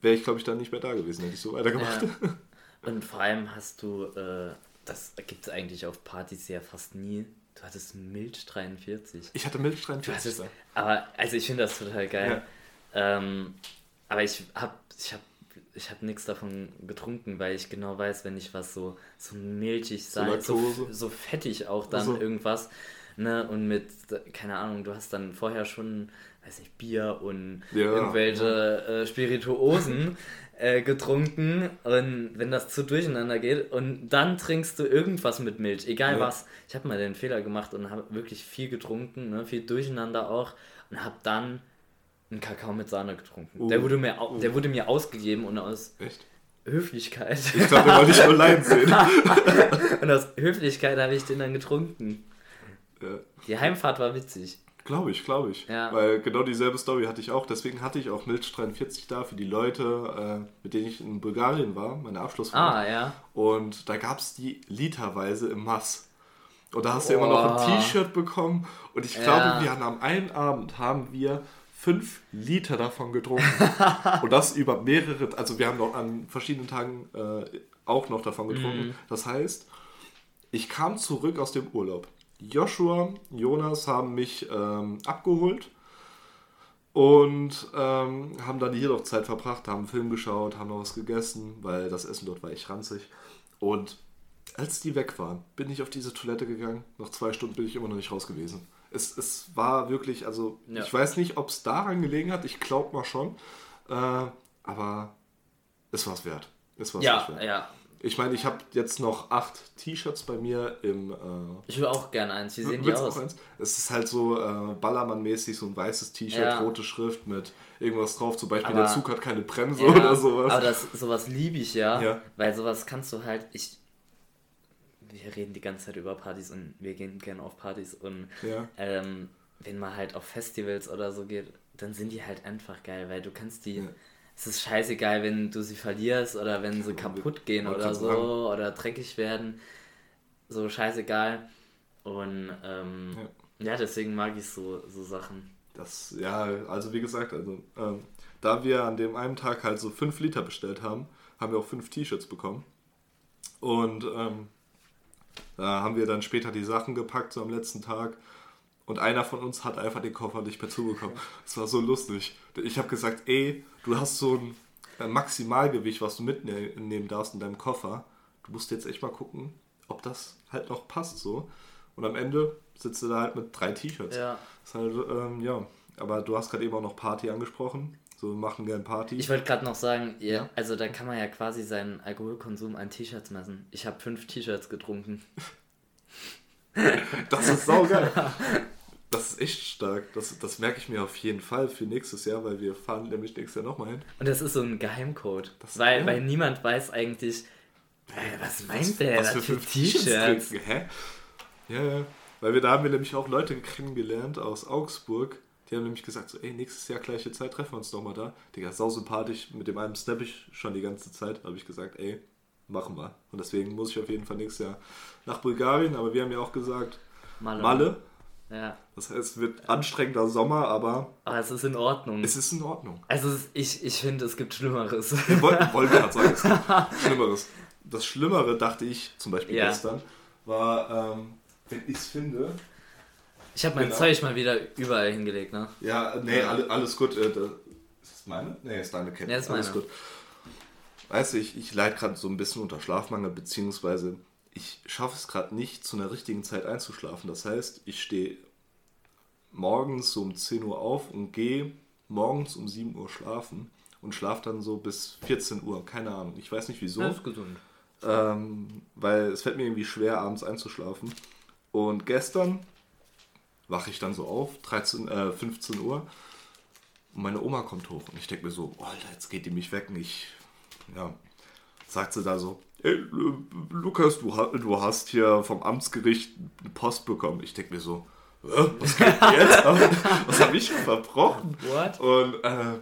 wäre ich, glaube ich, dann nicht mehr da gewesen, hätte ich so weitergemacht. Ja. Und vor allem hast du, äh, das gibt es eigentlich auf Partys ja fast nie. Du hattest Milch 43. Ich hatte Milch Du 43. hattest, aber, also ich finde das total geil. Ähm, aber ich hab, ich hab, ich hab nichts davon getrunken, weil ich genau weiß, wenn ich was so, so milchig So sein, so, Laktose. so fettig auch dann Ach so. irgendwas, ne, und mit, keine Ahnung, du hast dann vorher schon, weiß nicht, Bier und Ja, irgendwelche äh, Spirituosen äh, getrunken und wenn das zu durcheinander geht und dann trinkst du irgendwas mit Milch, egal Ja. was. Ich habe mal den Fehler gemacht und habe wirklich viel getrunken, ne, viel durcheinander auch und habe dann einen Kakao mit Sahne getrunken. Uh. Der, wurde mir, der wurde mir ausgegeben und aus Echt? Höflichkeit. Ich glaube, den wollte ich online sehen. und aus Höflichkeit habe ich den dann getrunken. ja. Die Heimfahrt war witzig. Glaube ich, glaube ich. Ja. Weil genau dieselbe Story hatte ich auch. Deswegen hatte ich auch Milch 43 da für die Leute, äh, mit denen ich in Bulgarien war, meine Abschlussfahrt. Ah, ja. Und da gab es die literweise im Mass. Und da hast du immer noch ein. T-Shirt bekommen. Und ich Ja. glaube, wir haben am einen Abend haben wir fünf Liter davon getrunken. und das über mehrere, also wir haben noch an verschiedenen Tagen äh, auch noch davon getrunken. Mhm. Das heißt, ich kam zurück aus dem Urlaub. Joshua, Jonas haben mich ähm, abgeholt und ähm, haben dann hier noch Zeit verbracht, haben einen Film geschaut, haben noch was gegessen, weil das Essen dort war echt ranzig. Und als die weg waren, bin ich auf diese Toilette gegangen. Nach zwei Stunden bin ich immer noch nicht raus gewesen. Es, es war wirklich, also Ja. ich weiß nicht, ob es daran gelegen hat, ich glaube mal schon. Äh, aber es war es wert. Es war's Ja, wert. ja. Ich meine, ich habe jetzt noch acht T-Shirts bei mir im. Äh, Ich will auch gerne eins. Wie sehen die aus? Es ist halt so äh, Ballermann-mäßig, so ein weißes T-Shirt, Ja. rote Schrift mit irgendwas drauf. Zum Beispiel, Aber- der Zug hat keine Bremse Ja, oder sowas. Aber das, sowas liebe ich ja, Ja. weil sowas kannst du halt, ich, wir reden die ganze Zeit über Partys und wir gehen gerne auf Partys und Ja. ähm, wenn man halt auf Festivals oder so geht, dann sind die halt einfach geil, weil du kannst die, Ja. es ist scheißegal, wenn du sie verlierst oder wenn sie kaputt gehen oder so sagen. oder dreckig werden, so scheißegal und ähm, ja. deswegen mag ich so, so Sachen. Das, ja, also wie gesagt, also ähm, da wir an dem einen Tag halt so 5 Liter bestellt haben, haben wir auch 5 T-Shirts bekommen. Und ähm, da haben wir dann später die Sachen gepackt, so am letzten Tag. Und einer von uns hat einfach den Koffer nicht mehr zubekommen. Das war so lustig. Ich habe gesagt, ey, du hast so ein äh, Maximalgewicht, was du mitnehmen darfst in deinem Koffer. Du musst jetzt echt mal gucken, ob das halt noch passt so. Und am Ende sitzt du da halt mit drei T-Shirts. Ja. Halt, ähm, ja. Aber du hast gerade eben auch noch Party angesprochen. So, wir machen gern Party. Ich wollte gerade noch sagen, ihr, Ja. also da kann man ja quasi seinen Alkoholkonsum an T-Shirts messen. Ich habe fünf T-Shirts getrunken. Das ist saugeil. Das ist echt stark. Das, das merke ich mir auf jeden Fall für nächstes Jahr, weil wir fahren nämlich nächstes Jahr nochmal hin. Und das ist so ein Geheimcode. Das- weil, ja. weil niemand weiß eigentlich, äh, was meint der Was für für fünf T-Shirts? Hä? Ja, ja. Weil wir da haben wir nämlich auch Leute kennengelernt aus Augsburg. Die haben nämlich gesagt, so, ey, nächstes Jahr gleiche Zeit treffen wir uns nochmal da. Digga, sau sympathisch. Mit dem einen snap ich schon die ganze Zeit. habe ich gesagt, ey, machen wir. Und deswegen muss ich auf jeden Fall nächstes Jahr nach Bulgarien. Aber wir haben ja auch gesagt, Malle. Malle. Ja. Das heißt, es wird anstrengender Sommer, aber Aber es ist in Ordnung. es ist in Ordnung. also ich, ich finde, es gibt Schlimmeres. Wir wollten, wollten gerade sagen, es gibt Schlimmeres. Das Schlimmere, dachte ich, zum Beispiel Ja. gestern, war, ähm, wenn ich es finde, Ich habe mein Genau. Zeug mal wieder überall hingelegt, ne? Ja, nee, alle, alles gut. Äh, da, ist das meine? Nee, ist deine Kette. Ja, ist alles meine. gut. Weißt du, ich, ich leide gerade so ein bisschen unter Schlafmangel, beziehungsweise ich schaffe es gerade nicht, zu einer richtigen Zeit einzuschlafen. Das heißt, ich stehe morgens so um 10 Uhr auf und gehe morgens um 7 Uhr schlafen und schlafe dann so bis 14 Uhr. Keine Ahnung. Ich weiß nicht wieso. Das ist gesund. Ähm, weil es fällt mir irgendwie schwer, abends einzuschlafen. Und gestern wache ich dann so auf, 13, äh, 15 Uhr, und meine Oma kommt hoch. Und ich denke mir so, oh, jetzt geht die mich wecken. Ich, ja, sagt sie da so, ey, Lu- Lukas, du, du hast hier vom Amtsgericht eine Post bekommen. Ich denke mir so, "Hä, was geht jetzt? was habe ich verbrochen? What? Und äh,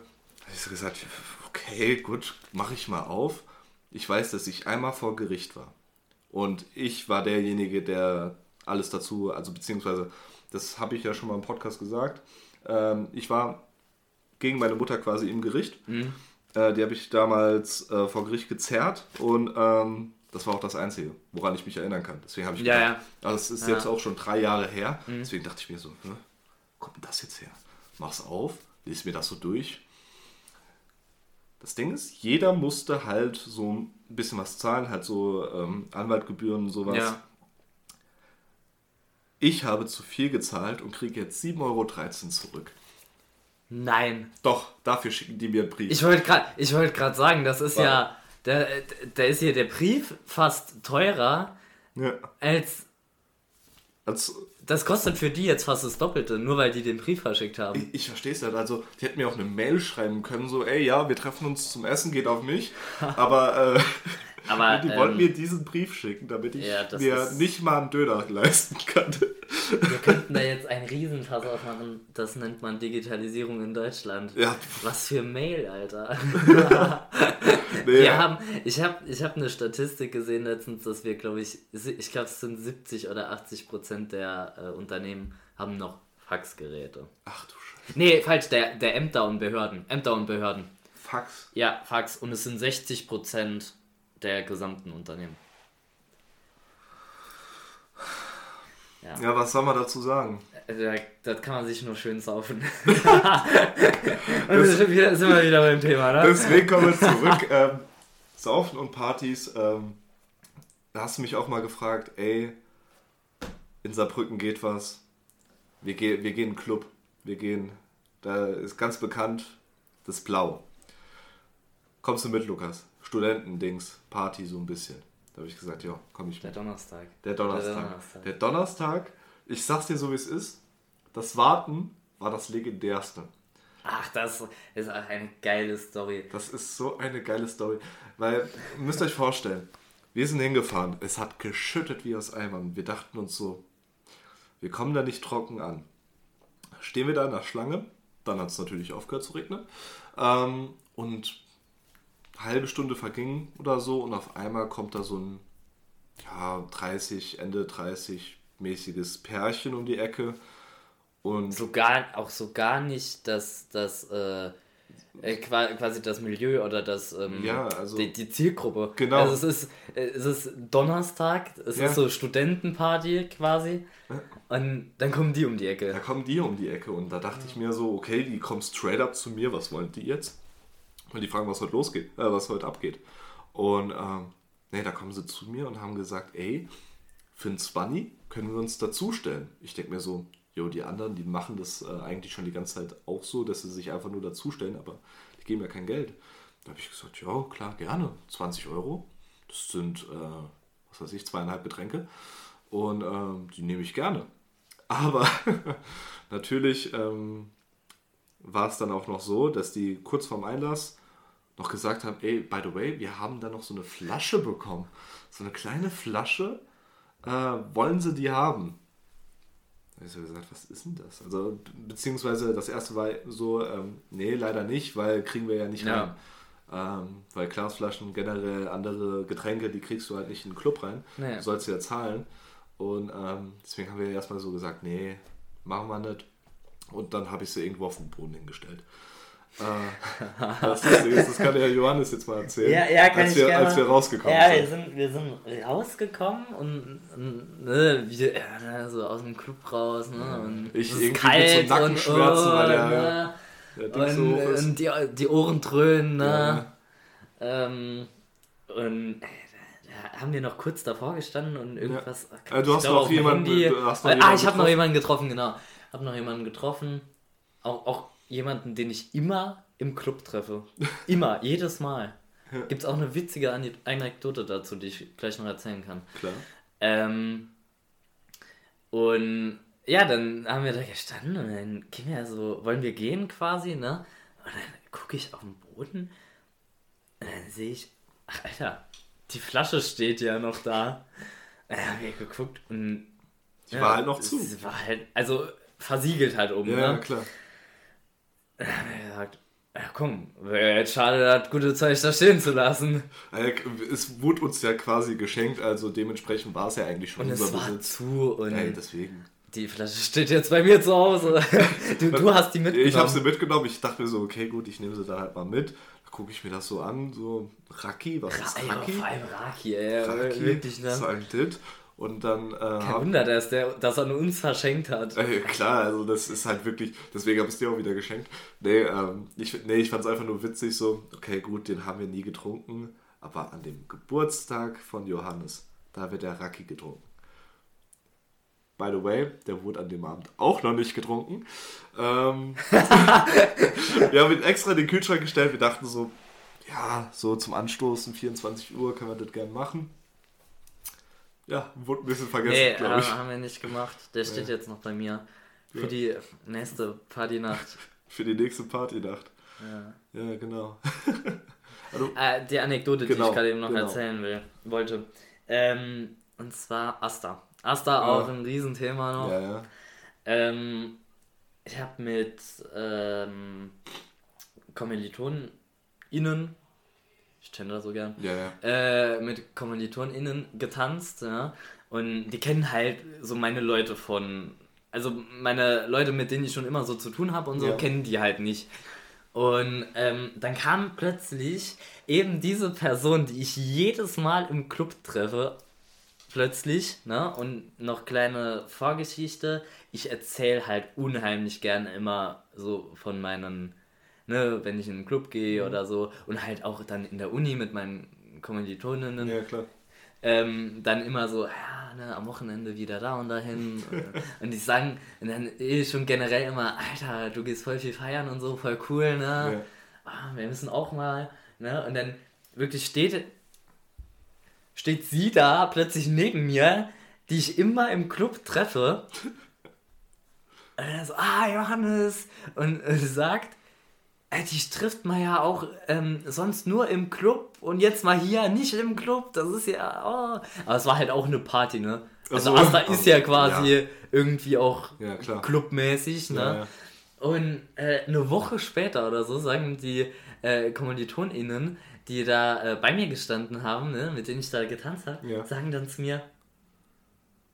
ich gesagt, okay, gut, mache ich mal auf. Ich weiß, dass ich einmal vor Gericht war. Und ich war derjenige, der alles dazu, also beziehungsweise, das habe ich ja schon mal im Podcast gesagt. Ähm, ich war gegen meine Mutter quasi im Gericht. Äh, die habe ich damals äh, vor Gericht gezerrt und ähm, das war auch das Einzige, woran ich mich erinnern kann. Deswegen habe ich Ja, gedacht, also es ist Ja. jetzt auch schon drei Jahre her. Deswegen dachte ich mir so, wo kommt denn das jetzt her? Mach's auf, lies mir das so durch. Das Ding ist, jeder musste halt so ein bisschen was zahlen, halt so ähm, Anwaltgebühren und sowas. Ja. Ich habe zu viel gezahlt und kriege jetzt 7,13 Euro zurück. Nein. Doch, dafür schicken die mir einen Brief. Ich wollte gerade gerade sagen, das ist Warte. ja da, da ist hier der Brief fast teurer ja, als als, das kostet für die jetzt fast das Doppelte, nur weil die den Brief verschickt haben. ich, ich verstehe es halt. Also, die hätten mir auch eine Mail schreiben können, so, ey, ja, wir treffen uns zum Essen, geht auf mich. Aber äh, Aber die wollten ähm, mir diesen Brief schicken, damit ich ja, mir ist- nicht mal einen Döner leisten kann. wir könnten da jetzt einen Riesenfass aufmachen. Das nennt man Digitalisierung in Deutschland. Ja, Was für Mail, Alter. nee, Wir haben, ich habe ich hab eine Statistik gesehen letztens, dass wir, glaube ich, ich glaube, es sind 70 oder 80 Prozent der äh, Unternehmen haben noch Faxgeräte. Ach du Scheiße. Nee, falsch, der, der Ämter und Behörden. Ämter und Behörden. Fax. Ja, Fax. Und es sind 60 Prozent der gesamten Unternehmen. Ja. ja, was soll man dazu sagen? Da, das kann man sich nur schön saufen. Und das, sind, wir, wieder beim Thema, ne? Deswegen kommen wir zurück. Ähm, saufen und Partys. Ähm, da hast du mich auch mal gefragt, ey, in Saarbrücken geht was. Wir, ge wir gehen in den Club. Wir gehen, da ist ganz bekannt, das Blau. Kommst du mit, Lukas? Studentendings, Party so ein bisschen. Da habe ich gesagt, ja, komm ich mit. Der Donnerstag. Der Donnerstag. Der Donnerstag. Der Donnerstag. Ich sag's dir so, wie es ist. Das Warten war das legendärste. Ach, das ist eine geile Story. Das ist so eine geile Story. Weil, ihr müsst euch vorstellen, wir sind hingefahren. Es hat geschüttet wie aus Eimern. Wir dachten uns so, wir kommen da nicht trocken an. Stehen wir da in der Schlange. Dann hat es natürlich aufgehört zu regnen. Ähm, und halbe Stunde verging oder so und auf einmal kommt da so ein ja, 30, Ende 30 mäßiges Pärchen um die Ecke. Und sogar auch so gar nicht, dass das äh, äh quasi das Milieu oder das ähm, ja, also die, die, Zielgruppe. Genau. Also es ist, es ist Donnerstag, es ja. ist so Studentenparty quasi. Und dann kommen die um die Ecke. Da kommen die um die Ecke und da dachte ich mir so, okay, die kommen straight up zu mir, was wollen die jetzt? Und die fragen, was heute losgeht, äh, was heute abgeht. Und ähm, nee, da kommen sie zu mir und haben gesagt, ey, für ein 20 können wir uns dazustellen. Ich denke mir so, jo, die anderen, die machen das äh, eigentlich schon die ganze Zeit auch so, dass sie sich einfach nur dazustellen, aber die geben ja kein Geld. Da habe ich gesagt, ja, klar, gerne. 20 Euro. Das sind, äh, was weiß ich, zweieinhalb Getränke. Und ähm, die nehme ich gerne. Aber natürlich ähm, war es dann auch noch so, dass die kurz vorm Einlass noch gesagt haben, ey, by the way, wir haben da noch so eine Flasche bekommen. So eine kleine Flasche, äh, wollen sie die haben? Da habe ich gesagt, was ist denn das? Also, beziehungsweise das erste war so, ähm, nee, leider nicht, weil kriegen wir ja nicht ja. rein. Ähm, weil Glasflaschen, generell andere Getränke, die kriegst du halt nicht in den Club rein. Nee. Du sollst ja zahlen. Und ähm, deswegen haben wir erstmal so gesagt, nee, machen wir nicht. Und dann habe ich sie irgendwo auf den Boden hingestellt. Äh, das, das, kann ja Johannes jetzt mal erzählen. Ja, ja, kann als ich wir, gerne. Als wir rausgekommen ja, sind. Wir sind, wir sind rausgekommen und, und ne, wir, ja, so aus dem Club raus. Ne, und ich irgendwie kalt mit so Nackenschmerzen, und, weil der, ne, der Ding und, so hoch ist. Und die, die Ohren dröhnen. Ne? Ja. Ähm, und da haben wir noch kurz davor gestanden und irgendwas. Ja. Du hast noch jemanden. Handy, du hast noch äh, ah, ich habe noch jemanden getroffen, genau. Hab noch jemanden getroffen. Auch, auch jemanden, den ich immer im Club treffe. Immer, jedes Mal. Gibt es auch eine witzige Anekdote dazu, die ich gleich noch erzählen kann. Klar. Ähm, und ja, dann haben wir da gestanden und dann gehen wir so, wollen wir gehen quasi, ne? Und dann gucke ich auf den Boden und dann sehe ich, ach Alter, die Flasche steht ja noch da. Dann haben wir geguckt und. Die ja, war halt noch zu. Sie war halt, also versiegelt halt oben, ja, ne? Ja, klar. Dann haben wir gesagt, ja komm, wäre jetzt schade, das gute Zeug da stehen zu lassen. Es wurde uns ja quasi geschenkt, also dementsprechend war es ja eigentlich schon und unser es war Besitz. zu und Ey, deswegen. Die Flasche steht jetzt bei mir zu Hause. Du, du hast die mitgenommen. Ich habe sie mitgenommen. Ich dachte mir so, okay, gut, ich nehme sie dann halt mal mit. Da gucke ich mir das so an, so Raki, was ist Raki? Ja, vor allem Raki, ey. Raki, wirklich, ne? So ein Dit. Und dann. Äh, Kein Wunder, dass, der, dass er uns verschenkt hat. Äh, klar, also das ist halt wirklich. Deswegen habe ich es dir auch wieder geschenkt. Nee, ähm, ich, nee, ich fand es einfach nur witzig so. Okay, gut, den haben wir nie getrunken. Aber an dem Geburtstag von Johannes, da wird der Raki getrunken. By the way, der wurde an dem Abend auch noch nicht getrunken. Ähm, wir haben ihn extra in den Kühlschrank gestellt. Wir dachten so, ja, so zum Anstoßen, 24 Uhr können wir das gerne machen. Ja, wurde ein bisschen vergessen, nee, glaube ich. haben wir nicht gemacht. Der steht nee. jetzt noch bei mir. Für ja. die nächste Partynacht. Für die nächste Partynacht. Ja, ja genau. also, äh, die Anekdote, genau, die ich gerade eben noch genau. erzählen will, wollte. Ähm, und zwar Asta. Asta ja. auch ein Riesenthema noch. Ja, ja. Ähm, ich habe mit ähm, KommilitonInnen tender so gern, ja, ja. Äh, mit KommilitonInnen getanzt, ja. Und die kennen halt so meine Leute von, also meine Leute, mit denen ich schon immer so zu tun habe und so, ja. kennen die halt nicht. Und ähm, dann kam plötzlich eben diese Person, die ich jedes Mal im Club treffe, plötzlich, ne? Und noch kleine Vorgeschichte. Ich erzähle halt unheimlich gerne immer so von meinen, ne, wenn ich in einen Club gehe mhm. oder so und halt auch dann in der Uni mit meinen Kommilitoninnen. Ja, klar. Ähm, dann immer so, ja, ne, am Wochenende wieder da und dahin. und die sagen und dann eh schon generell immer, Alter, du gehst voll viel feiern und so, voll cool, ne? Ja. Ah, wir müssen auch mal, ne? Und dann wirklich steht, steht sie da plötzlich neben mir, die ich immer im Club treffe. Und dann so, ah, Johannes. Und äh, sagt, dich trifft man ja auch ähm, sonst nur im Club und jetzt mal hier nicht im Club. Das ist ja, oh. Aber es war halt auch eine Party, ne? Also, also Asta ist ja quasi ja. irgendwie auch ja, clubmäßig, ne? Ja, und äh, eine Woche später oder so sagen die äh, KommilitonInnen, die da äh, bei mir gestanden haben, ne, mit denen ich da getanzt habe, sagen dann zu mir,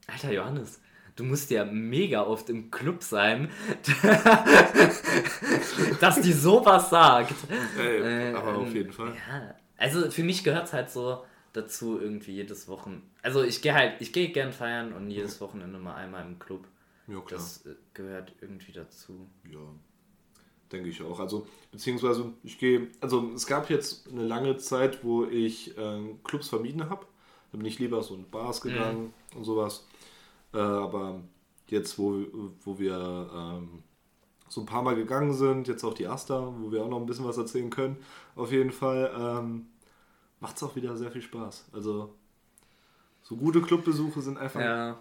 Alter Johannes, du musst ja mega oft im Club sein, dass die sowas sagt. Ey, aber auf ähm, jeden Fall. Ja, also für mich gehört es halt so dazu irgendwie jedes Wochenende. Also ich gehe halt, ich gehe gern feiern und jedes Wochenende mal einmal im Club. Ja, klar. Das äh, gehört irgendwie dazu. Ja, denke ich auch. Also, beziehungsweise ich gehe, also es gab jetzt eine lange Zeit, wo ich äh, Clubs vermieden habe. Da bin ich lieber so in Bars gegangen mhm. und sowas. Äh, aber jetzt, wo, wo wir ähm, so ein paar Mal gegangen sind, jetzt auch die Asta, wo wir auch noch ein bisschen was erzählen können, auf jeden Fall, ähm, macht es auch wieder sehr viel Spaß. Also so gute Clubbesuche sind einfach, ja.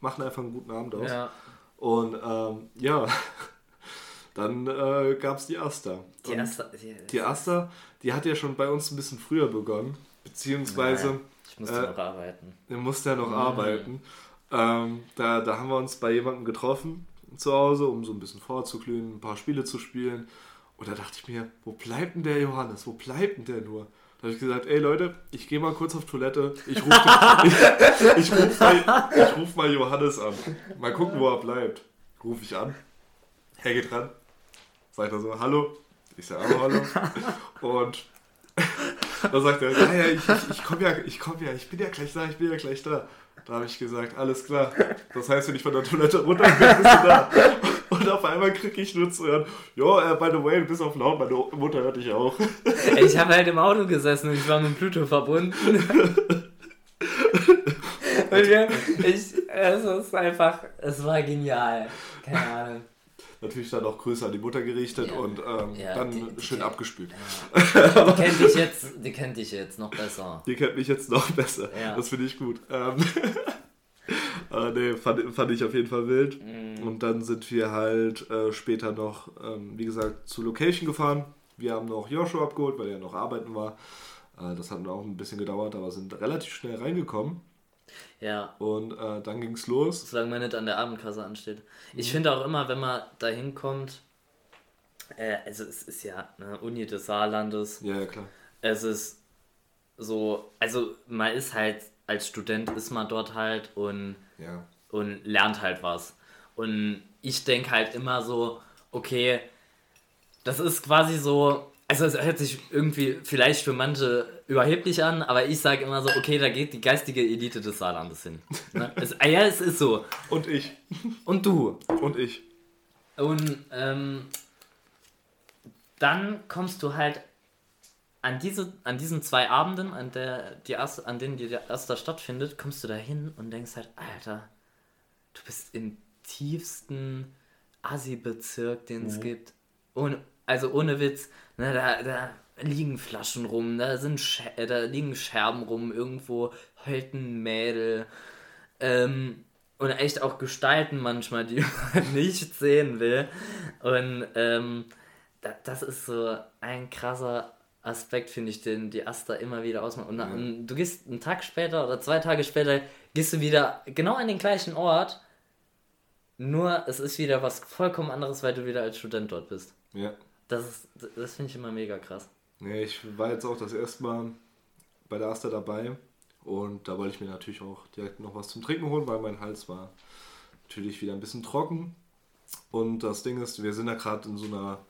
machen einfach einen guten Abend aus. Ja. Und ähm, ja, dann äh, gab es die Asta. Die Asta, die, die Asta, die hat ja schon bei uns ein bisschen früher begonnen, beziehungsweise... Nein, ich musste äh, noch arbeiten. Er musste ja noch mhm. arbeiten. Ähm, da, da haben wir uns bei jemandem getroffen zu Hause, um so ein bisschen vorzuglühen, ein paar Spiele zu spielen. Und da dachte ich mir, wo bleibt denn der Johannes? Wo bleibt denn der nur? Da habe ich gesagt, ey Leute, ich gehe mal kurz auf Toilette. Ich rufe ich, ich ruf mal, ruf mal Johannes an. Mal gucken, wo er bleibt. Rufe ich an. Er geht ran. Sagt er so, hallo. Ich sage auch hallo. Und dann sagt er, ja, ja, ich, ich, ich komme ja, ich komme ja, ich bin ja gleich da, ich bin ja gleich da. Da habe ich gesagt, alles klar. Das heißt, wenn ich von der Toilette runter bin, bist du da. Und auf einmal kriege ich nur zu hören, jo, uh, by the way, du bist auf laut, meine Mutter hört dich auch. Ich habe halt im Auto gesessen und ich war mit Pluto verbunden. Und wir, ich, es ist einfach, es war genial. Keine Ahnung natürlich dann auch größer an die Mutter gerichtet ja. und ähm, ja, dann die, die schön die, abgespült. Ja. Die kennt dich jetzt, die kennt dich jetzt noch besser. Die kennt mich jetzt noch besser. Das finde ich gut. Ähm, äh, nee, fand, fand, ich auf jeden Fall wild. Mm. Und dann sind wir halt äh, später noch, ähm, wie gesagt, zur Location gefahren. Wir haben noch Joshua abgeholt, weil er noch arbeiten war. Äh, das hat auch ein bisschen gedauert, aber sind relativ schnell reingekommen. Ja. Und äh, dann ging es los. Solange man nicht an der Abendkasse ansteht. Ich mhm. finde auch immer, wenn man da hinkommt, äh, also es ist ja eine Uni des Saarlandes. Ja, ja, klar. Es ist so, also man ist halt, als Student ist man dort halt und, ja. und lernt halt was. Und ich denke halt immer so, okay, das ist quasi so, also es hört sich irgendwie vielleicht für manche überheblich an, aber ich sage immer so, okay, da geht die geistige Elite des Saarlandes hin. Ne? es, ah ja, es ist so. Und ich. Und du. Und ich. Und ähm, dann kommst du halt an, diese, an diesen zwei Abenden, an, der, die erste, an denen die erste stattfindet, kommst du da hin und denkst halt, Alter, du bist im tiefsten Assi-Bezirk, den es mhm. gibt. Und, also ohne Witz, ne, da, da liegen Flaschen rum, da, sind Scher äh, da liegen Scherben rum, irgendwo heult ein Mädel. Ähm, und echt auch Gestalten manchmal, die man nicht sehen will. Und ähm, da, das ist so ein krasser Aspekt, finde ich, den die Asta immer wieder ausmacht. Und, und du gehst einen Tag später oder zwei Tage später, gehst du wieder genau an den gleichen Ort. Nur es ist wieder was vollkommen anderes, weil du wieder als Student dort bist. Ja. Das, das finde ich immer mega krass. Nee, ich war jetzt auch das erste Mal bei der Asta dabei und da wollte ich mir natürlich auch direkt noch was zum Trinken holen, weil mein Hals war natürlich wieder ein bisschen trocken. Und das Ding ist, wir sind da gerade in so einer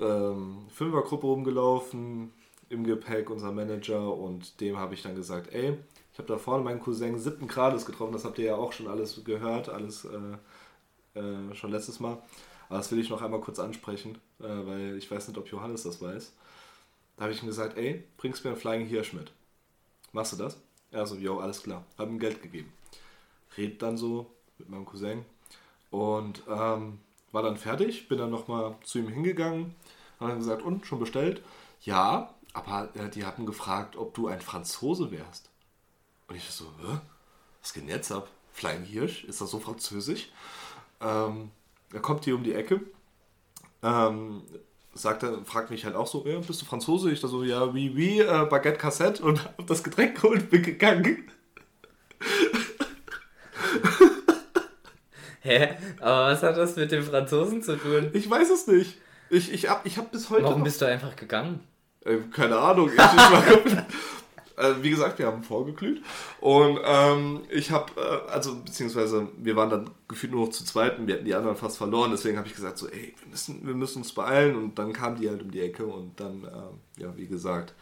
ähm, Fünfergruppe rumgelaufen, im Gepäck unser Manager und dem habe ich dann gesagt, ey, Ich habe da vorne meinen Cousin siebten Grades getroffen, das habt ihr ja auch schon alles gehört, alles äh, äh, schon letztes Mal. Aber das will ich noch einmal kurz ansprechen, äh, weil ich weiß nicht, ob Johannes das weiß. Da habe ich ihm gesagt, ey, bringst mir einen Flying Hirsch mit. Machst du das? Er so, jo, alles klar. Hab ihm Geld gegeben. Red dann so mit meinem Cousin und ähm, war dann fertig. Bin dann nochmal zu ihm hingegangen und dann gesagt, und, schon bestellt? Ja, aber äh, die hatten gefragt, ob du ein Franzose wärst. Und ich so, Hä? was geht denn jetzt ab? Flying Hirsch? Ist das so französisch? Ähm, er kommt hier um die Ecke, ähm, sagt er, fragt mich halt auch so, ja, bist du Franzose? Ich da so, ja, wie, wie, äh, Baguette Cassette und hab das Getränk geholt und bin gegangen. Hä? Aber was hat das mit dem Franzosen zu tun? Ich weiß es nicht. Ich, ich hab, ich hab bis heute. Warum noch- bist du einfach gegangen? Äh, keine Ahnung. Ich, ich äh, wie gesagt, wir haben vorgeglüht. Und ähm, ich habe, äh, also beziehungsweise wir waren dann gefühlt nur noch zu zweit und wir hatten die anderen fast verloren. Deswegen habe ich gesagt, so, ey, wir müssen, wir müssen uns beeilen. Und dann kam die halt um die Ecke und dann, ähm, ja, wie gesagt.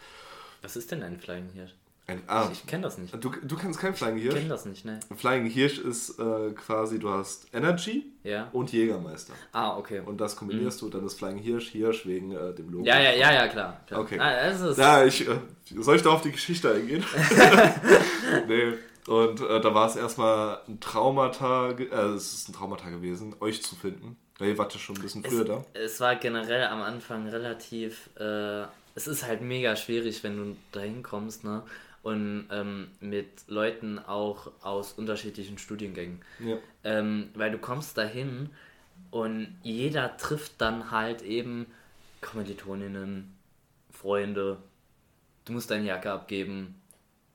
Was ist denn ein Flying Hirsch? Ein, ah, Ich kenne das nicht. du, du kannst kein Flying Ich Hirsch. kenne das nicht, ne? Flying Hirsch ist äh, quasi, du hast Energy Ja. und Jägermeister. Ah, okay. Und das kombinierst du, dann ist Flying Hirsch, Hirsch wegen äh, dem Logo. Ja, ja, ja, ja, klar. klar. Okay. Ah, Ja, ich, äh, soll ich da auf die Geschichte eingehen? nee. Und äh, da war es erstmal ein Traumata, äh, es ist ein Traumata gewesen, euch zu finden. Weil ihr wart ja schon ein bisschen früher da. es war generell am Anfang relativ. Äh, es ist halt mega schwierig, wenn du da hinkommst, ne? Und ähm, mit Leuten auch aus unterschiedlichen Studiengängen. Ja. Ähm, weil du kommst dahin und jeder trifft dann halt eben Kommilitoninnen, Freunde. Du musst deine Jacke abgeben.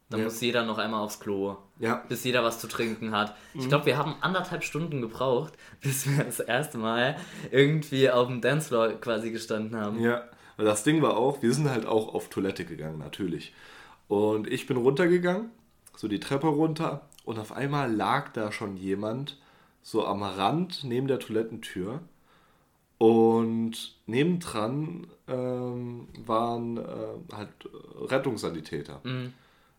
Dann Ja. muss jeder noch einmal aufs Klo, Ja. bis jeder was zu trinken hat. Mhm. Ich glaube, wir haben anderthalb Stunden gebraucht, bis wir das erste Mal irgendwie auf dem Dancefloor quasi gestanden haben. Ja. Weil das Ding war auch, wir sind halt auch auf Toilette gegangen, natürlich. Und ich bin runtergegangen, so die Treppe runter. Und auf einmal lag da schon jemand so am Rand neben der Toilettentür. Und nebendran ähm, waren äh, halt Rettungssanitäter. Mhm.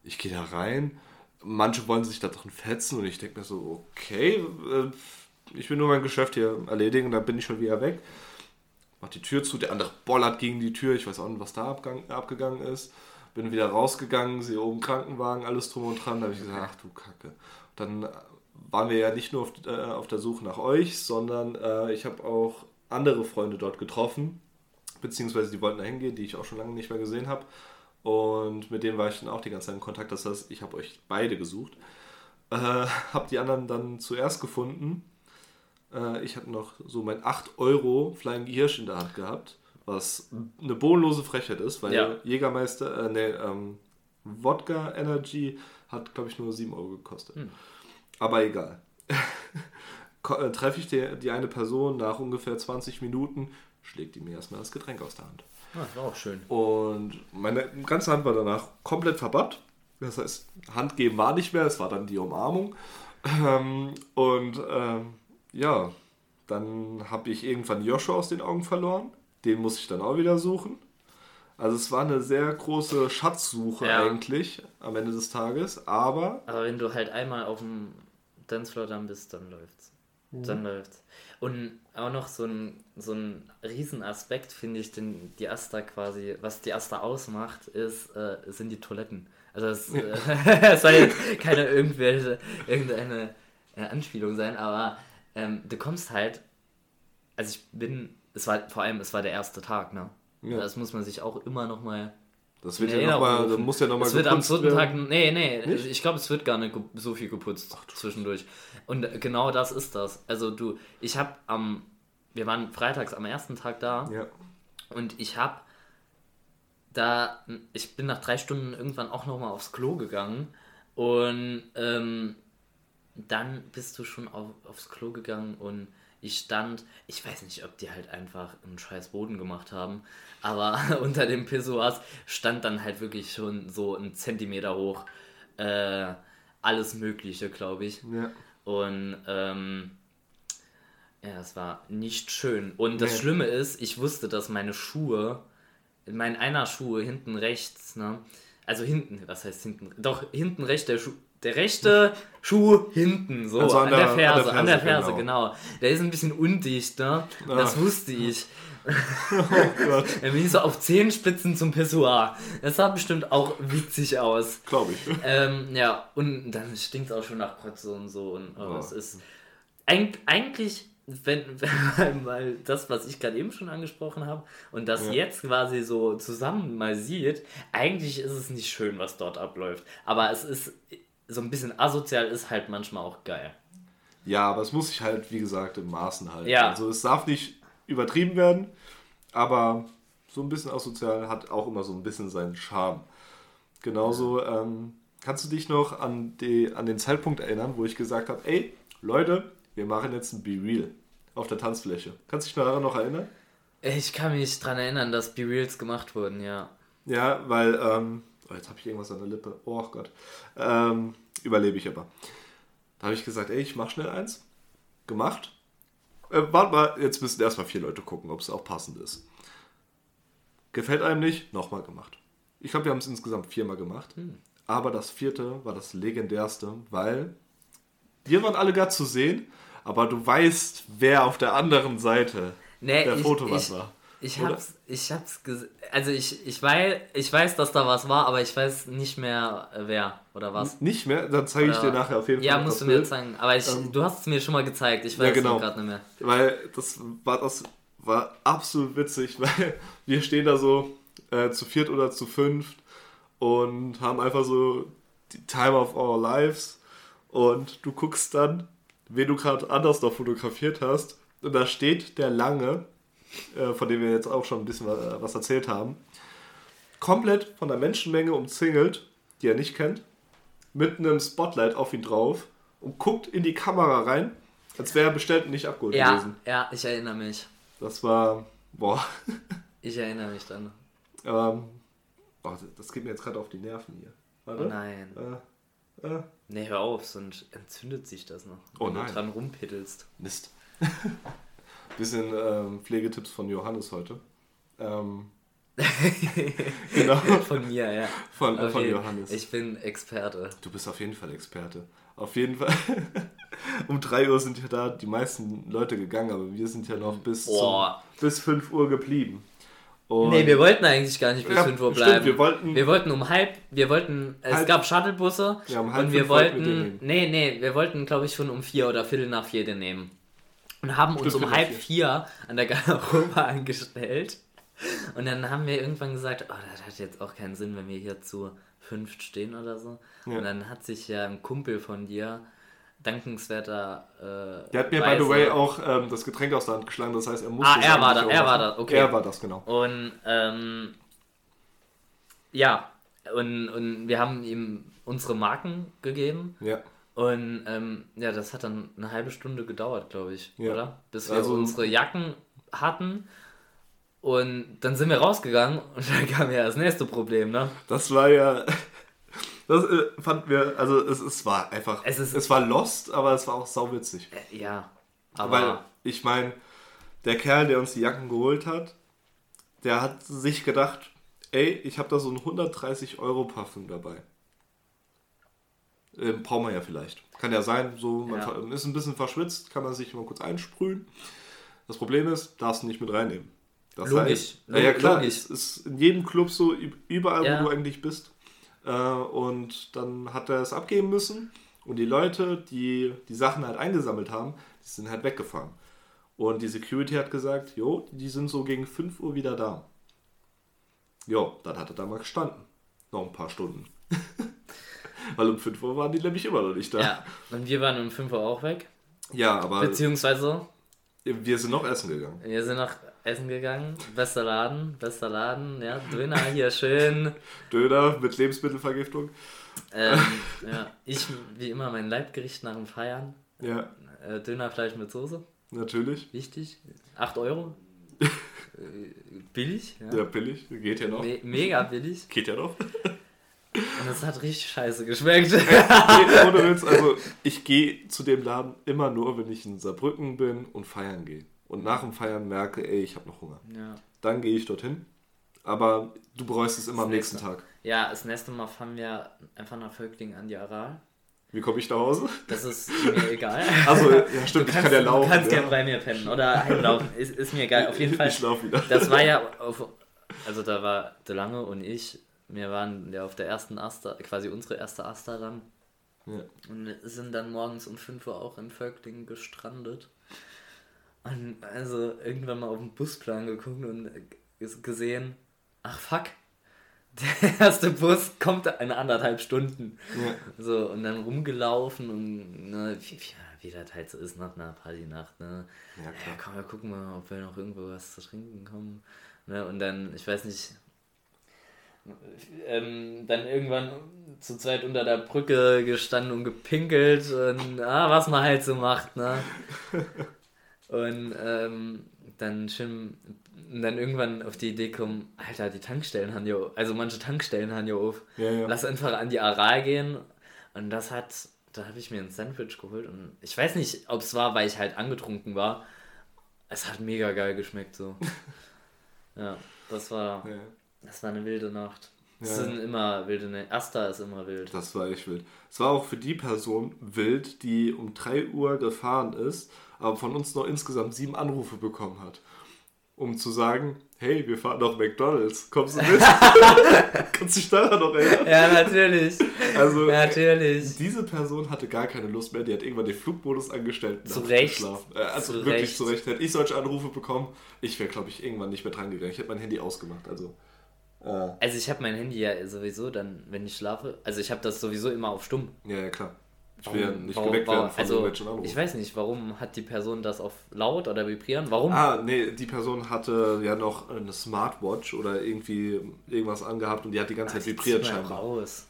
Ich gehe da rein, manche wollen sich da drin fetzen und ich denke mir so, okay, äh, ich will nur mein Geschäft hier erledigen, dann bin ich schon wieder weg. Mach die Tür zu, der andere bollert gegen die Tür, ich weiß auch nicht, was da abgang, abgegangen ist. Bin wieder rausgegangen, sehe oben Krankenwagen, alles drum und dran. Da habe ich gesagt, ach du Kacke. Dann waren wir ja nicht nur auf, äh, auf der Suche nach euch, sondern äh, ich habe auch andere Freunde dort getroffen, beziehungsweise die wollten da hingehen, die ich auch schon lange nicht mehr gesehen habe. Und mit denen war ich dann auch die ganze Zeit in Kontakt. Das heißt, ich habe euch beide gesucht. Äh, habe die anderen dann zuerst gefunden. Äh, ich hatte noch so mein 8 Euro Flying Hirsch in der Hand gehabt, was eine bodenlose Frechheit ist, weil Ja. Jägermeister, äh, nee, ähm, Wodka Energy hat, glaube ich, nur 7 Euro gekostet. Aber egal. Äh, Treffe ich die, die eine Person nach ungefähr 20 Minuten, schlägt die mir erstmal das Getränk aus der Hand. Ah, das war auch schön. Und meine ganze Hand war danach komplett verbappt. Das heißt, Hand geben war nicht mehr, es war dann die Umarmung. Ähm, und ähm, ja, dann habe ich irgendwann Joshua aus den Augen verloren. Den muss ich dann auch wieder suchen. Also es war eine sehr große Schatzsuche Ja. eigentlich am Ende des Tages. Aber Aber wenn du halt einmal auf dem Dancefloor dann bist, dann läuft's. Dann läuft's. Und auch noch so ein, so ein Riesenaspekt, finde ich, den die Asta quasi, was die Asta ausmacht, ist, äh, sind die Toiletten. Also es, äh, es soll jetzt keine irgendwelche, irgendeine äh, Anspielung sein, aber ähm, du kommst halt, also ich bin, es war vor allem, es war der erste Tag, ne? Ja. Das muss man sich auch immer nochmal das wird ja noch mal, Erinnerung da rufen. muss ja nochmal Es wird am zweiten Tag, nee, nee, Nicht? ich glaube, es wird gar nicht so viel geputzt zwischendurch. Und genau das ist das. Also du, ich habe am, wir waren freitags am ersten Tag da Ja. und ich habe da, ich bin nach drei Stunden irgendwann auch nochmal aufs Klo gegangen und ähm, dann bist du schon auf, aufs Klo gegangen und ich stand, ich weiß nicht, ob die halt einfach einen scheiß Boden gemacht haben, aber unter dem Pissoirs stand dann halt wirklich schon so ein Zentimeter hoch äh, alles Mögliche, glaube ich. ja. Und ähm, ja, es war nicht schön. Und das Nee. Schlimme ist, ich wusste, dass meine Schuhe, mein einer Schuh hinten rechts, ne, Also hinten, was heißt hinten? Doch, hinten rechts der Schuh. Der rechte Schuh hinten, so Also an, an der, der- Ferse, an der Ferse, Ferse, genau. Der ist ein bisschen undicht, ne? Ah. Das wusste ich. Oh Gott, Er bin ich so auf Zehenspitzen zum Pissoir. Das sah bestimmt auch witzig aus. glaube ich. Ähm, ja, und dann stinkt es auch schon nach Kotze und so. Und oh, Oh. es ist eig eigentlich, wenn, wenn mal das, was ich gerade eben schon angesprochen habe, und das Ja. jetzt quasi so zusammen mal sieht, eigentlich ist es nicht schön, was dort abläuft. Aber es ist so ein bisschen asozial, ist halt manchmal auch geil. Ja, aber es muss sich halt, wie gesagt, im Maßen halten. Ja. Also es darf nicht übertrieben werden, aber so ein bisschen asozial hat auch immer so ein bisschen seinen Charme. Genauso, ähm, kannst du dich noch an, die, an den Zeitpunkt erinnern, wo ich gesagt habe, ey, Leute, wir machen jetzt ein Be Real auf der Tanzfläche. Kannst du dich daran noch erinnern? Ich kann mich dran erinnern, dass B-Reels gemacht wurden, ja. Ja, weil, ähm, oh, jetzt habe ich irgendwas an der Lippe. Oh Gott. Ähm, überlebe ich aber. Da habe ich gesagt, ey, ich mache schnell eins. Gemacht. Äh, warte mal, jetzt müssen erstmal vier Leute gucken, ob es auch passend ist. Gefällt einem nicht? Nochmal gemacht. Ich glaube, wir haben es insgesamt viermal gemacht. Aber das vierte war das legendärste, weil wir waren alle gerade zu sehen, aber du weißt, wer auf der anderen Seite Nee, der ich- Fotowand ich- war. Ich Oder? hab's, ich hab's Also ich, ich, weiß, ich weiß, dass da was war, aber ich weiß nicht mehr äh, wer oder was. Nicht mehr? Dann zeige ich dir nachher auf jeden Fall Ja, musst du mir Bild. zeigen. Aber ich, Ähm, du hast es mir schon mal gezeigt. Ich weiß ja, es genau. gerade nicht mehr. Weil das war das war absolut witzig, weil wir stehen da so äh, zu viert oder zu fünft und haben einfach so die Time of Our Lives und du guckst dann, wen du gerade anders noch fotografiert hast und da steht der Lange, äh, von dem wir jetzt auch schon ein bisschen wa- was erzählt haben, komplett von der Menschenmenge umzingelt, die er nicht kennt, mit einem Spotlight auf ihn drauf und guckt in die Kamera rein, als wäre er bestellt und nicht abgeholt Ja, gewesen. ja, ich erinnere mich. Das war, boah, Ich erinnere mich dann. ähm, oh, das geht mir jetzt gerade auf die Nerven hier. Oh Warte. nein. Äh, äh, Nee, hör auf, sonst entzündet sich das noch. Oh wenn nein. du dran rumpittelst. Mist. Bisschen ähm, Pflegetipps von Johannes heute. Ähm, genau, Von mir, ja. von, Auf von Johannes. Ich bin Experte. Du bist auf jeden Fall Experte. Auf jeden Fall. um 3 Uhr sind ja da die meisten Leute gegangen, aber wir sind ja noch bis, zum, bis 5 Uhr geblieben. Und Nee, wir wollten eigentlich gar nicht bis Ja, 5 Uhr stimmt, bleiben. wir wollten- wir wollten um halb, wir wollten, es Halb- gab Shuttlebusse Ja, um halb und wir wollten nee, nee, wir wollten glaube ich schon um 4 oder Viertel nach 4 den nehmen. Und haben uns um halb vier. 4 an der Garderobe angestellt. Und dann haben wir irgendwann gesagt, oh, das hat jetzt auch keinen Sinn, wenn wir hier zu fünft stehen oder so. Ja. Und dann hat sich ja ein Kumpel von dir, dankenswerter äh, Der hat mir, by Weise- the way, auch ähm, das Getränk aus der Hand geschlagen, das heißt, er musste Ah, er war da- auch er war da, okay. Er war das, genau. Und ähm, ja, und, und wir haben ihm unsere Marken gegeben. Ja. Und ähm, ja, das hat dann eine halbe Stunde gedauert, glaube ich, Ja. oder? Bis wir Also- unsere Jacken hatten. Und dann sind wir rausgegangen und dann kam ja das nächste Problem, ne? Das war ja. Das äh, fanden wir, also es, es war einfach. Es ist- es war lost, aber es war auch sauwitzig. Äh, Ja, aber Weil, ich meine, der Kerl, der uns die Jacken geholt hat, der hat sich gedacht, ey, ich habe da so ein 130 Euro Parfüm dabei. Ähm, brauchen wir ja vielleicht. Kann ja sein, so man Ja. ist ein bisschen verschwitzt, kann man sich mal kurz einsprühen. Das Problem ist, darfst du nicht mit reinnehmen. Das Logisch. heißt, ja, ja klar, logisch. es ist in jedem Club so, üb- überall, Ja. wo du eigentlich bist. Äh, und dann hat er es abgeben müssen und die Leute, die die Sachen halt eingesammelt haben, die sind halt weggefahren. Und die Security hat gesagt, jo, die sind so gegen 5 Uhr wieder da. Jo, dann hat er da mal gestanden. Noch ein paar Stunden. Weil um 5 Uhr waren die nämlich immer noch nicht da. ja. Und wir waren um 5 Uhr auch weg. Ja, aber Beziehungsweise, wir sind noch essen gegangen. wir sind nach Essen gegangen. Bester Laden, bester Laden, ja. Döner hier schön. Döner mit Lebensmittelvergiftung. Ähm, ja, ich, wie immer, mein Leibgericht nach dem Feiern. Ja, Äh, Dönerfleisch mit Soße, natürlich. wichtig. 8 Euro. Äh, billig, ja. Ja, billig. Geht ja noch. Me mega billig. Geht ja noch. Und es hat richtig scheiße geschmeckt. Nee, Ohne Witz, also ich gehe zu dem Laden immer nur, wenn ich in Saarbrücken bin und feiern gehe. Und nach dem Feiern merke, ey, ich habe noch Hunger. ja. Dann gehe ich dorthin. Aber du bereust es immer am Das nächsten nächste. Tag. Ja, das nächste Mal fahren wir einfach nach Völklingen an die Aral. Wie komme ich nach Hause? Das ist mir egal. Also, ja, stimmt, du ich kannst, kann ja laufen. Du kannst ja. gerne bei mir pennen oder heimlaufen. Ist, ist mir egal. Auf jeden Fall. Ich laufe wieder. Das war ja auf, also da war De Lange und ich, wir waren ja auf der ersten Aster, quasi unsere erste Aster dann. Ja. Und sind dann morgens um 5 Uhr auch in Völklingen gestrandet. Und also irgendwann mal auf den Busplan geguckt und gesehen, ach fuck, der erste Bus kommt in anderthalb Stunden. Ja. So, und dann rumgelaufen und ne, wie, wie, wie das halt so ist nach einer Partynacht, ne? Ja, Ja, komm, wir gucken mal, ob wir noch irgendwo was zu trinken kommen. Ne, und dann, ich weiß nicht, ähm, dann irgendwann zu zweit unter der Brücke gestanden und gepinkelt und ah, was man halt so macht, ne? Und ähm, dann schön, dann irgendwann auf die Idee kommen, Alter, die Tankstellen haben ja, also manche Tankstellen haben ja auf. Ja, ja. Lass einfach an die Aral gehen. Und das hat, da habe ich mir ein Sandwich geholt und ich weiß nicht, ob es war, weil ich halt angetrunken war. Es hat mega geil geschmeckt so. ja, das war, Ja. Das war eine wilde Nacht. Es Ja. sind immer wilde Nächte. Asta ist immer wild. Das war echt wild. Es war auch für die Person wild, die um 3 Uhr gefahren ist, aber von uns noch insgesamt sieben Anrufe bekommen hat. Um zu sagen, hey, wir fahren nach McDonalds, kommst du mit? Kannst du dich daran noch erinnern? Ja, natürlich. Also, natürlich. diese Person hatte gar keine Lust mehr, die hat irgendwann den Flugmodus angestellt. Zu Recht. Äh, Also Zu wirklich Recht. zu Recht. Hätte ich solche Anrufe bekommen, ich wäre, glaube ich, irgendwann nicht mehr dran gegangen. Ich hätte mein Handy ausgemacht. Also, Also ich habe mein Handy ja sowieso dann, wenn ich schlafe, also ich habe das sowieso immer auf stumm. ja, ja, klar. Ich will ja nicht warum- geweckt warum- werden von also, irgendwelchen Anrufen. Ich weiß nicht, warum hat die Person das auf laut oder vibrieren? Warum? Ah, nee, die Person hatte ja noch eine Smartwatch oder irgendwie irgendwas angehabt und die hat die ganze Zeit Die vibriert scheinbar. raus.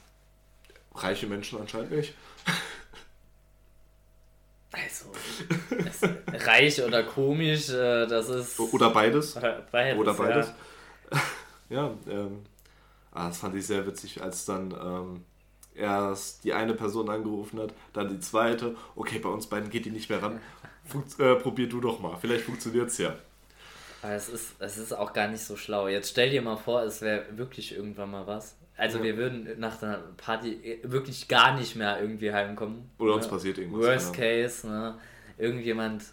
Reiche Menschen anscheinend nicht. Also, reich oder komisch, äh, das ist. Oder beides. Oder beides. Oder beides. Ja. Ja, ähm, ah, das fand ich sehr witzig, als dann ähm, erst die eine Person angerufen hat, dann die zweite. Okay, bei uns beiden geht die nicht mehr ran. Funkt, äh, probier du doch mal. Vielleicht funktioniert's ja. Aber es ist, es ist auch gar nicht so schlau. Jetzt stell dir mal vor, es wäre wirklich irgendwann mal was. Also Ja. wir würden nach der Party wirklich gar nicht mehr irgendwie heimkommen. Oder uns ne? passiert irgendwas. Worst genau. case, ne? Irgendjemand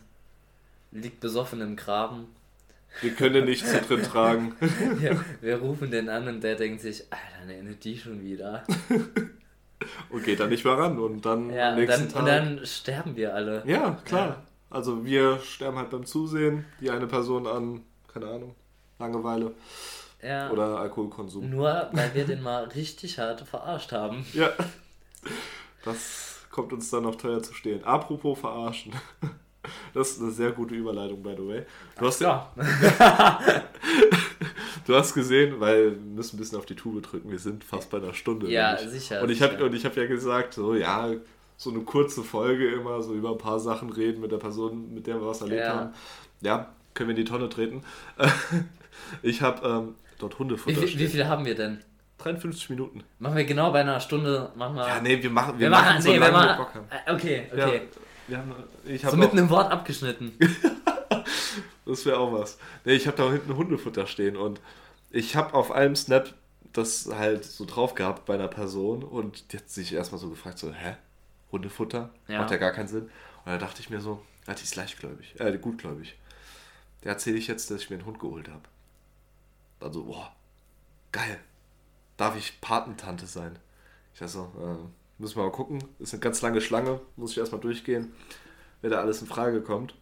liegt besoffen im Graben. Wir können den nicht zu drin tragen. Wir, wir rufen den an und der denkt sich, Alter, ne, die schon wieder. Und geht dann nicht mehr ran. Und dann Ja, am und nächsten dann, Tag. und dann sterben wir alle. Ja, klar. Also wir sterben halt beim Zusehen, die eine Person an, keine Ahnung, Langeweile Ja. oder Alkoholkonsum. Nur weil wir den mal richtig hart verarscht haben. Ja. Das kommt uns dann noch teuer zu stehen. Apropos verarschen. Das ist eine sehr gute Überleitung, by the way. Du hast, Ja. du hast gesehen, weil wir müssen ein bisschen auf die Tube drücken, wir sind fast bei einer Stunde. Ja, nämlich. sicher, Und ich habe und ich ja gesagt, so ja, so eine kurze Folge immer, so über ein paar Sachen reden mit der Person, mit der wir was erlebt Ja. haben. Ja, können wir in die Tonne treten. Ich habe ähm, dort Wie, Hundefutter viel- wie stehen. viel haben wir denn? 53 Minuten. Machen wir genau bei einer Stunde, machen wir. Ja, nee, wir machen, wir wir machen, machen, so nee, wir lange wir machen. Bock haben. äh, Okay, okay. Ja, haben, so mitten auch, im Wort abgeschnitten. das wäre auch was. Nee, ich habe da hinten Hundefutter stehen und ich habe auf einem Snap das halt so drauf gehabt bei einer Person und die hat sich erstmal so gefragt, so, hä? Hundefutter? Ja. Macht ja gar keinen Sinn. Und da dachte ich mir so, ja, die ist leichtgläubig, äh, gutgläubig. Der erzähle ich jetzt, dass ich mir einen Hund geholt habe. Also, boah, geil. Darf ich Patentante sein? Ich dachte so, äh, müssen wir mal gucken. Ist eine ganz lange Schlange, muss ich erstmal durchgehen, wer da alles in Frage kommt.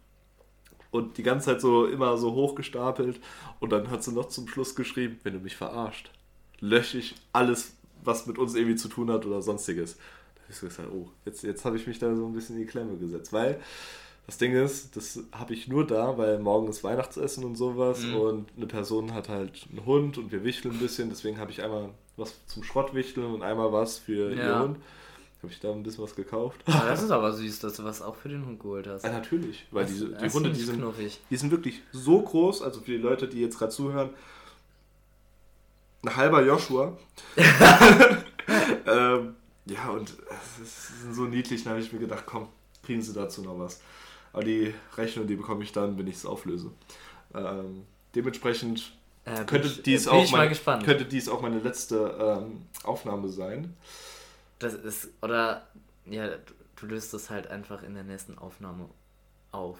Und die ganze Zeit so immer so hochgestapelt. Und dann hat sie noch zum Schluss geschrieben, wenn du mich verarscht, lösche ich alles, was mit uns irgendwie zu tun hat oder sonstiges. Da habe ich so gesagt, oh, jetzt, jetzt habe ich mich da so ein bisschen in die Klemme gesetzt. Weil das Ding ist, das habe ich nur da, weil morgen ist Weihnachtsessen und sowas. Mhm. Und eine Person hat halt einen Hund und wir wichteln ein bisschen. Deswegen habe ich einmal was zum Schrottwichteln und einmal was für ihr Ja. Hund. Habe ich da ein bisschen was gekauft. Aber das ist aber süß, dass du was auch für den Hund geholt hast. Ja, natürlich, weil Das- diese, das die Hunde, die sind, knuffig. die sind wirklich so groß, also für die Leute, die jetzt gerade zuhören, ein halber Joshua. ähm, ja, und es sind so niedlich, da habe ich mir gedacht, komm, kriegen sie dazu noch was. Aber die Rechnung, die bekomme ich dann, wenn ich es auflöse. Ähm, dementsprechend Äh, Könnte ich, dies, bin auch mein, könnte dies auch meine letzte ähm, Aufnahme sein? Das ist, oder, ja, du, löst es halt einfach in der nächsten Aufnahme auf.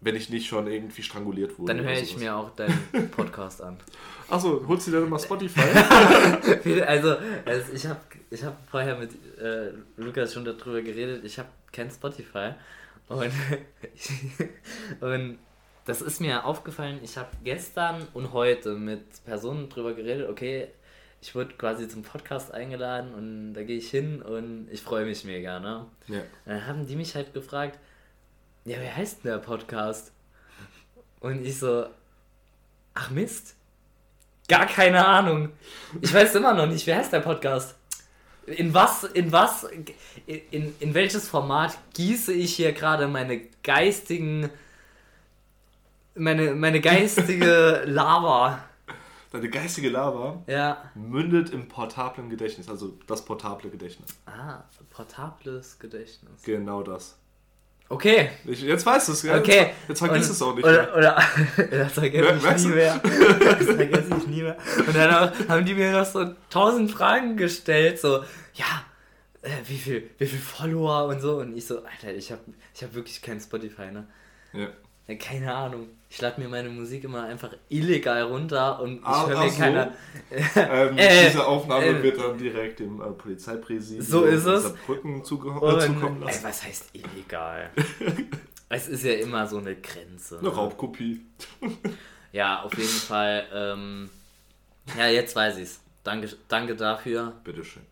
Wenn ich nicht schon irgendwie stranguliert wurde. Dann höre ich mir auch deinen Podcast an. Achso, holst du dir dann mal Spotify? Also, also ich habe ich hab vorher mit äh, Lukas schon darüber geredet, ich habe kein Spotify und, und das ist mir aufgefallen, ich habe gestern und heute mit Personen drüber geredet, okay, ich wurde quasi zum Podcast eingeladen und da gehe ich hin und ich freue mich mega, ne? ja. Dann haben die mich halt gefragt, ja, wer heißt denn der Podcast? Und ich so, ach Mist, gar keine Ahnung. Ich weiß immer noch nicht, wer heißt der Podcast? In was, in was, in, in welches Format gieße ich hier gerade meine geistigen, meine, meine geistige Lava? Deine geistige Lava Ja. mündet im portablen Gedächtnis, also das portable Gedächtnis. Ah, portables Gedächtnis. Genau das. Okay. Ich, jetzt weißt du es, ja? Okay. Jetzt, jetzt vergiss es auch nicht oder, mehr. Oder, das vergesse ich merkst nie du? mehr. Das vergesse ich nie mehr. Und dann auch, haben die mir noch so tausend Fragen gestellt, so, ja, äh, wie viel, wie viel Follower und so. Und ich so, Alter, ich habe ich hab wirklich kein Spotify, ne? Ja. Keine Ahnung. Ich lade mir meine Musik immer einfach illegal runter und ich Ah, höre mir so. keine. Ähm, Äh, diese Aufnahme äh, wird dann direkt dem äh, Polizeipräsidium So ist es. Zuge äh, zukommen ey, lassen. was heißt illegal? es ist ja immer so eine Grenze. Eine ne? Raubkopie. Ja, auf jeden Fall. Ähm, ja, jetzt weiß ich's. Danke, danke dafür. Bitteschön.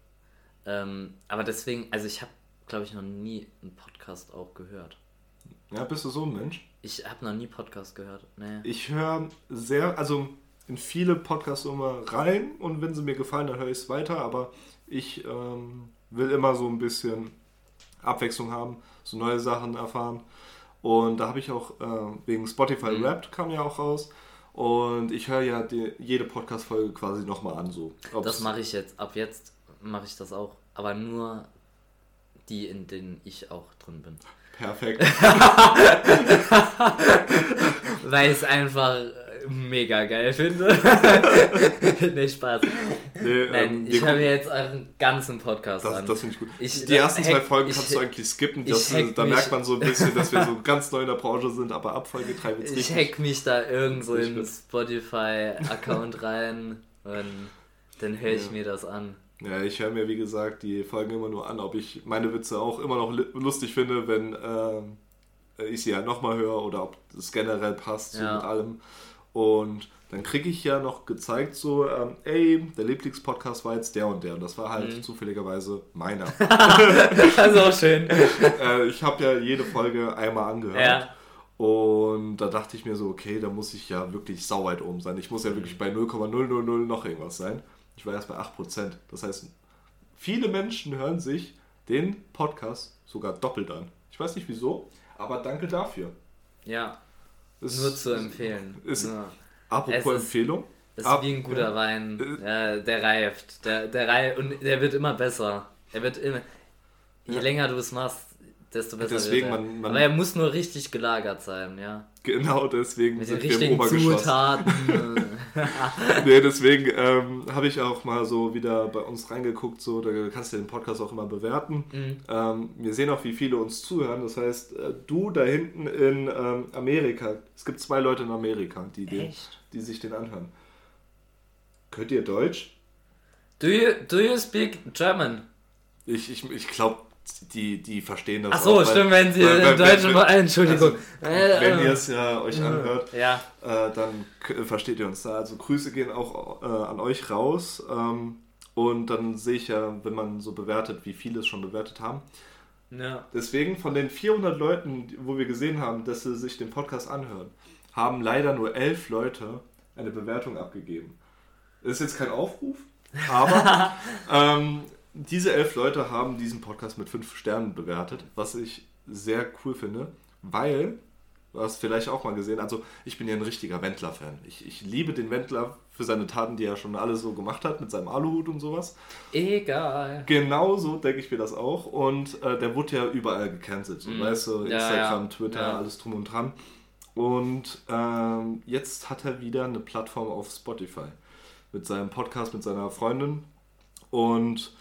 Ähm, aber deswegen, also ich habe, glaube ich, noch nie einen Podcast auch gehört. Ja, bist du so ein Mensch? Ich habe noch nie Podcast gehört. Nee. Ich höre sehr, also in viele Podcasts immer rein und wenn sie mir gefallen, dann höre ich es weiter, aber ich ähm, will immer so ein bisschen Abwechslung haben, so neue Sachen erfahren. Und da habe ich auch äh, wegen Spotify Mhm. Wrapped kam ja auch raus. Und ich höre ja die, jede Podcast-Folge quasi nochmal an. So. Ob's- Das mache ich jetzt. Ab jetzt mache ich das auch. Aber nur die, in denen ich auch drin bin. Perfekt. Weil ich es einfach äh, mega geil finde. nee, Spaß. Nee, Nein, ähm, ich höre mir jetzt euren ganzen Podcast Das, an. das finde ich gut. Ich- die ersten zwei hack- Folgen ich- kannst du eigentlich skippen. Das, hack da merkt man so ein bisschen, dass wir so ganz neu in der Branche sind, aber ab Folge 3 wird es Ich richtig. hack mich da irgendwo in. Spotify-Account rein und dann höre ich Ja. mir das an. Ja, ich höre mir, wie gesagt, die Folgen immer nur an, ob ich meine Witze auch immer noch lustig finde, wenn ähm, ich sie ja nochmal höre oder ob es generell passt so Ja. mit allem. Und dann kriege ich ja noch gezeigt, so, ähm, ey, der Lieblingspodcast war jetzt der und der. Und das war halt Mhm. zufälligerweise meiner. Das ist auch schön. äh, ich habe ja jede Folge einmal angehört. Ja. Und da dachte ich mir so, okay, da muss ich ja wirklich sauweit oben sein. Ich muss ja wirklich bei 0,000 noch irgendwas sein. Ich war erst bei 8%. Das heißt, viele Menschen hören sich den Podcast sogar doppelt an. Ich weiß nicht wieso, aber danke dafür. Ja, Es- nur zu empfehlen. ist- Nur. Apropos Es ist- Empfehlung. Das Ab- ist wie ein guter ja. Wein. Ja, der reift. Der, der reift und der wird immer besser. Er wird immer. Je Ja. länger du es machst, desto besser Deswegen, wird er. man- man- Aber er muss nur richtig gelagert sein, ja. Genau deswegen Mit den sind wir im Obergeschoss. Zutaten. nee, deswegen ähm, habe ich auch mal so wieder bei uns reingeguckt, so, da kannst du den Podcast auch immer bewerten. Mhm. Ähm, wir sehen auch, wie viele uns zuhören. Das heißt, äh, du da hinten in ähm, Amerika, es gibt zwei Leute in Amerika, die, den, die sich den anhören. Könnt ihr Deutsch? do, you, do you speak German? Ich, ich, ich glaube, die, die verstehen das Ach so, auch, weil- stimmt, wenn sie weil- weil- in Deutsch wenn- Entschuldigung. Also, wenn Äh, ihr es ja euch anhört, ja, äh, dann versteht ihr uns da. Also Grüße gehen auch äh, an euch raus. Ähm, und dann sehe ich ja, wenn man so bewertet, wie viele es schon bewertet haben. ja. Deswegen von den 400 Leuten, wo wir gesehen haben, dass sie sich den Podcast anhören, haben leider nur elf Leute eine Bewertung abgegeben. Das ist jetzt kein Aufruf, aber ähm, diese elf Leute haben diesen Podcast mit fünf Sternen bewertet, was ich sehr cool finde, weil, du hast vielleicht auch mal gesehen, also ich bin ja ein richtiger Wendler-Fan. Ich, ich liebe den Wendler für seine Taten, die er schon alle so gemacht hat, mit seinem Aluhut und sowas. Egal. Genau so denke ich mir das auch. Und äh, der wurde ja überall gecancelt. So, Mhm. Weißt du, Ja, Instagram, ja. Twitter, Ja. alles drum und dran. Und ähm, jetzt hat er wieder eine Plattform auf Spotify mit seinem Podcast mit seiner Freundin. Und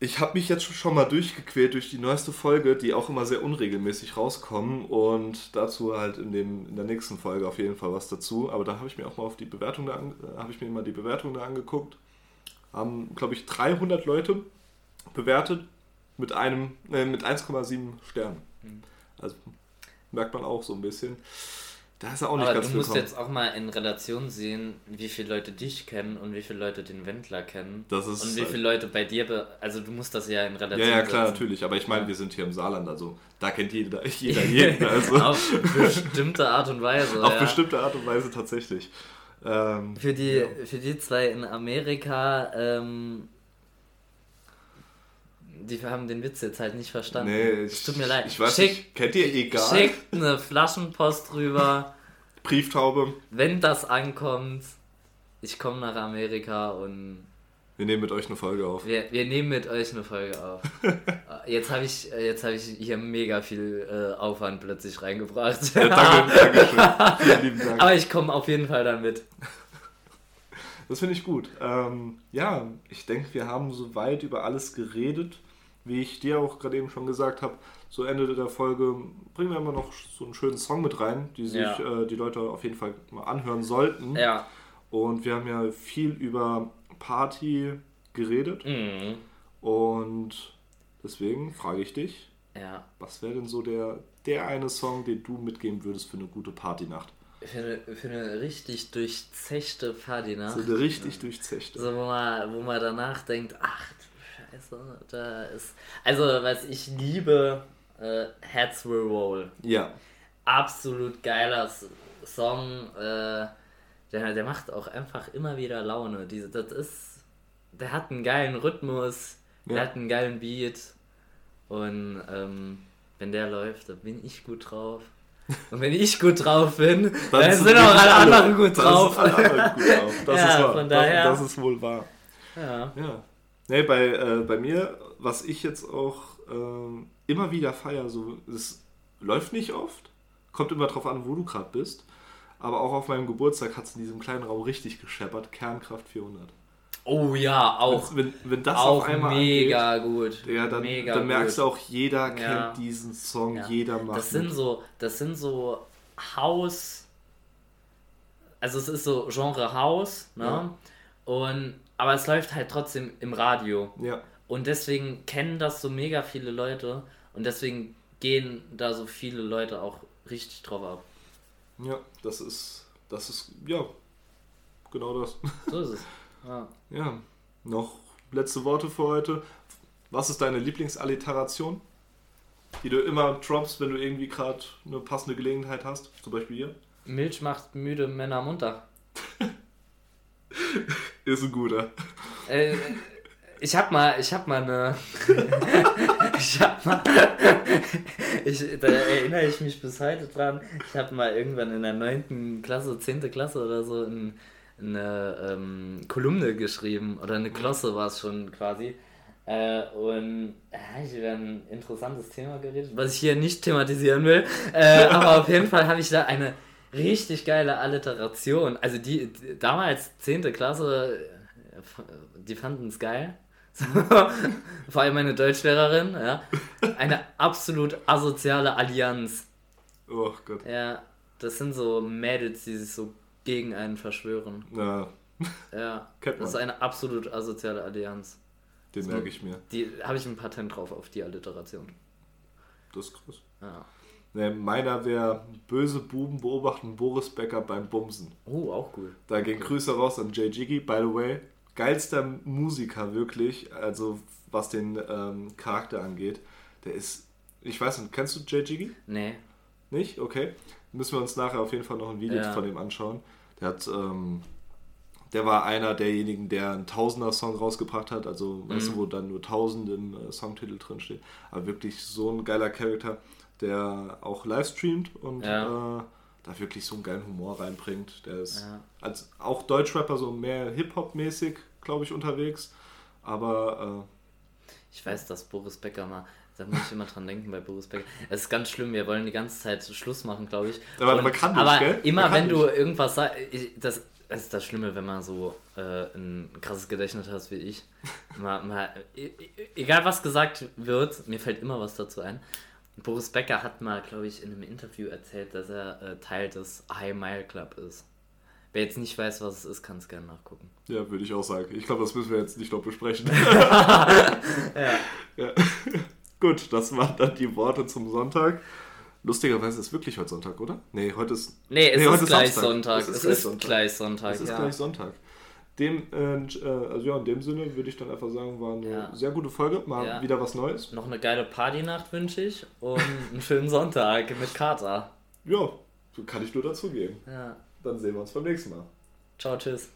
ich habe mich jetzt schon mal durchgequält durch die neueste Folge, die auch immer sehr unregelmäßig rauskommen. Und dazu halt in, dem, in der nächsten Folge auf jeden Fall was dazu. Aber da habe ich mir auch mal auf die Bewertung da an, habe ich mir mal die Bewertung da angeguckt. Haben, glaube ich, 300 Leute bewertet mit einem äh, mit 1,7 Sternen. Mhm. Also merkt man auch so ein bisschen. Da ist er auch nicht Aber ganz du musst jetzt auch mal in Relation sehen, wie viele Leute dich kennen und wie viele Leute den Wendler kennen. Das ist und wie viele Leute bei dir, also du musst das ja in Relation Ja, ja, klar, setzen. natürlich. Aber ich meine, wir sind hier im Saarland, also da kennt jeder, jeder jeden. Also. Auf bestimmte Art und Weise. Auf ja. bestimmte Art und Weise tatsächlich. Ähm, für, die, ja. für die zwei in Amerika ähm, die haben den Witz jetzt halt nicht verstanden. Nee, es tut mir leid. Ich weiß Schick, nicht, kennt ihr egal? Schickt eine Flaschenpost rüber. Brieftaube. Wenn das ankommt, ich komme nach Amerika und. Wir nehmen mit euch eine Folge auf. Wir, wir nehmen mit euch eine Folge auf. jetzt habe ich, jetzt hab ich hier mega viel äh, Aufwand plötzlich reingebracht. Ja, danke, danke schön. Vielen lieben Dank. Aber ich komme auf jeden Fall dann mit. Das finde ich gut. Ähm, ja, ich denke, wir haben soweit über alles geredet wie ich dir auch gerade eben schon gesagt habe, so Ende der Folge bringen wir immer noch so einen schönen Song mit rein, die sich ja. äh, die Leute auf jeden Fall mal anhören sollten. Ja. Und wir haben ja viel über Party geredet. Mhm. Und deswegen frage ich dich, ja. was wäre denn so der, der eine Song, den du mitgeben würdest für eine gute Partynacht? Für eine, für eine richtig durchzechte Partynacht. So eine richtig durchzechte. So, wo man, wo man danach denkt, ach Scheiße, da ist. Also, was ich liebe, äh, Heads Will Roll. Ja. Absolut geiler Song. Äh, der, der macht auch einfach immer wieder Laune. Diese, das ist. Der hat einen geilen Rhythmus, ja. der hat einen geilen Beat. Und ähm, wenn der läuft, dann bin ich gut drauf. Und wenn ich gut drauf bin, dann, dann sind auch alle anderen gut drauf. Alle anderen gut drauf. Das ja, ist wahr. Das ist wohl wahr. Ja. ja. Nee, bei, äh, bei mir, was ich jetzt auch äh, immer wieder feiere, so, es läuft nicht oft, kommt immer drauf an, wo du gerade bist, aber auch auf meinem Geburtstag hat es in diesem kleinen Raum richtig gescheppert, Kernkraft 400. Oh ja, auch. Wenn, wenn das auch auf einmal mega angeht, gut. Ja, dann, mega dann merkst gut. du auch, jeder kennt ja. diesen Song, ja. jeder macht. Das sind so, das sind so Haus. Also es ist so Genre Haus, ne? Ja. Und aber es läuft halt trotzdem im Radio. Ja. Und deswegen kennen das so mega viele Leute und deswegen gehen da so viele Leute auch richtig drauf ab. Ja, das ist, das ist, ja, genau das. So ist es. Ja. ja. Noch letzte Worte für heute. Was ist deine Lieblingsalliteration, die du immer droppst, wenn du irgendwie gerade eine passende Gelegenheit hast? Zum Beispiel hier? Milch macht müde Männer munter. Ist ein guter. Äh, ich hab mal, ich hab mal eine. ich hab mal. ich, da erinnere ich mich bis heute dran. Ich habe mal irgendwann in der 9. Klasse, 10. Klasse oder so in, eine ähm, Kolumne geschrieben. Oder eine Klosse war es schon quasi. Äh, und ja, ich über ein interessantes Thema geredet, was ich hier nicht thematisieren will. Äh, aber auf jeden Fall habe ich da eine richtig geile Alliteration. Also die, die damals 10. Klasse, die fanden es geil. Vor allem meine Deutschlehrerin, ja. Eine absolut asoziale Allianz. Oh Gott. Ja, das sind so Mädels, die sich so gegen einen verschwören. Ja. Ja. Das ist eine absolut asoziale Allianz. Den merke ich mir. Die habe ich ein Patent drauf auf die Alliteration. Das ist krass. Ja. Ne, meiner wäre böse Buben beobachten Boris Becker beim Bumsen. Oh, auch cool. Da gehen Grüße raus an Jay Jiggy, by the way. Geilster Musiker wirklich, also was den ähm, Charakter angeht. Der ist, ich weiß nicht, kennst du Jay Jiggy? Nee. Nicht? Okay. Müssen wir uns nachher auf jeden Fall noch ein Video ja. von ihm anschauen. Der hat, ähm, der war einer derjenigen, der einen Tausender-Song rausgebracht hat, also mhm. weißt du, wo dann nur Tausend im äh, Songtitel drin steht. Aber wirklich so ein geiler Charakter der auch live streamt und ja. äh, da wirklich so einen geilen Humor reinbringt. Der ist ja. als auch Deutschrapper so mehr Hip-Hop-mäßig, glaube ich, unterwegs. Aber äh, ich weiß, dass Boris Becker mal Da muss ich immer dran denken bei Boris Becker. Es ist ganz schlimm, wir wollen die ganze Zeit Schluss machen, glaube ich. Aber Und- man kann nicht, aber gell? immer wenn du nicht. irgendwas sagst, das, das ist das Schlimme, wenn man so äh, ein krasses Gedächtnis hat wie ich. mal, mal, e- e- egal was gesagt wird, mir fällt immer was dazu ein. Boris Becker hat mal, glaube ich, in einem Interview erzählt, dass er äh, Teil des High Mile Club ist. Wer jetzt nicht weiß, was es ist, kann es gerne nachgucken. Ja, würde ich auch sagen. Ich glaube, das müssen wir jetzt nicht noch besprechen. ja. Gut, das waren dann die Worte zum Sonntag. Lustigerweise ist wirklich heute Sonntag, oder? Nee, heute ist. Nee, es Nee, ist heute ist gleich Samstag. Sonntag. Es ist Es gleich ist Sonntag. gleich Sonntag. Es ist ja. gleich Sonntag. Dem, äh, also ja, in dem Sinne würde ich dann einfach sagen, war eine Ja. sehr gute Folge. Mal Ja. wieder was Neues. Noch eine geile Partynacht wünsche ich und einen schönen Sonntag mit Kater. Ja, so kann ich nur dazugeben. Ja. Dann sehen wir uns beim nächsten Mal. Ciao, tschüss.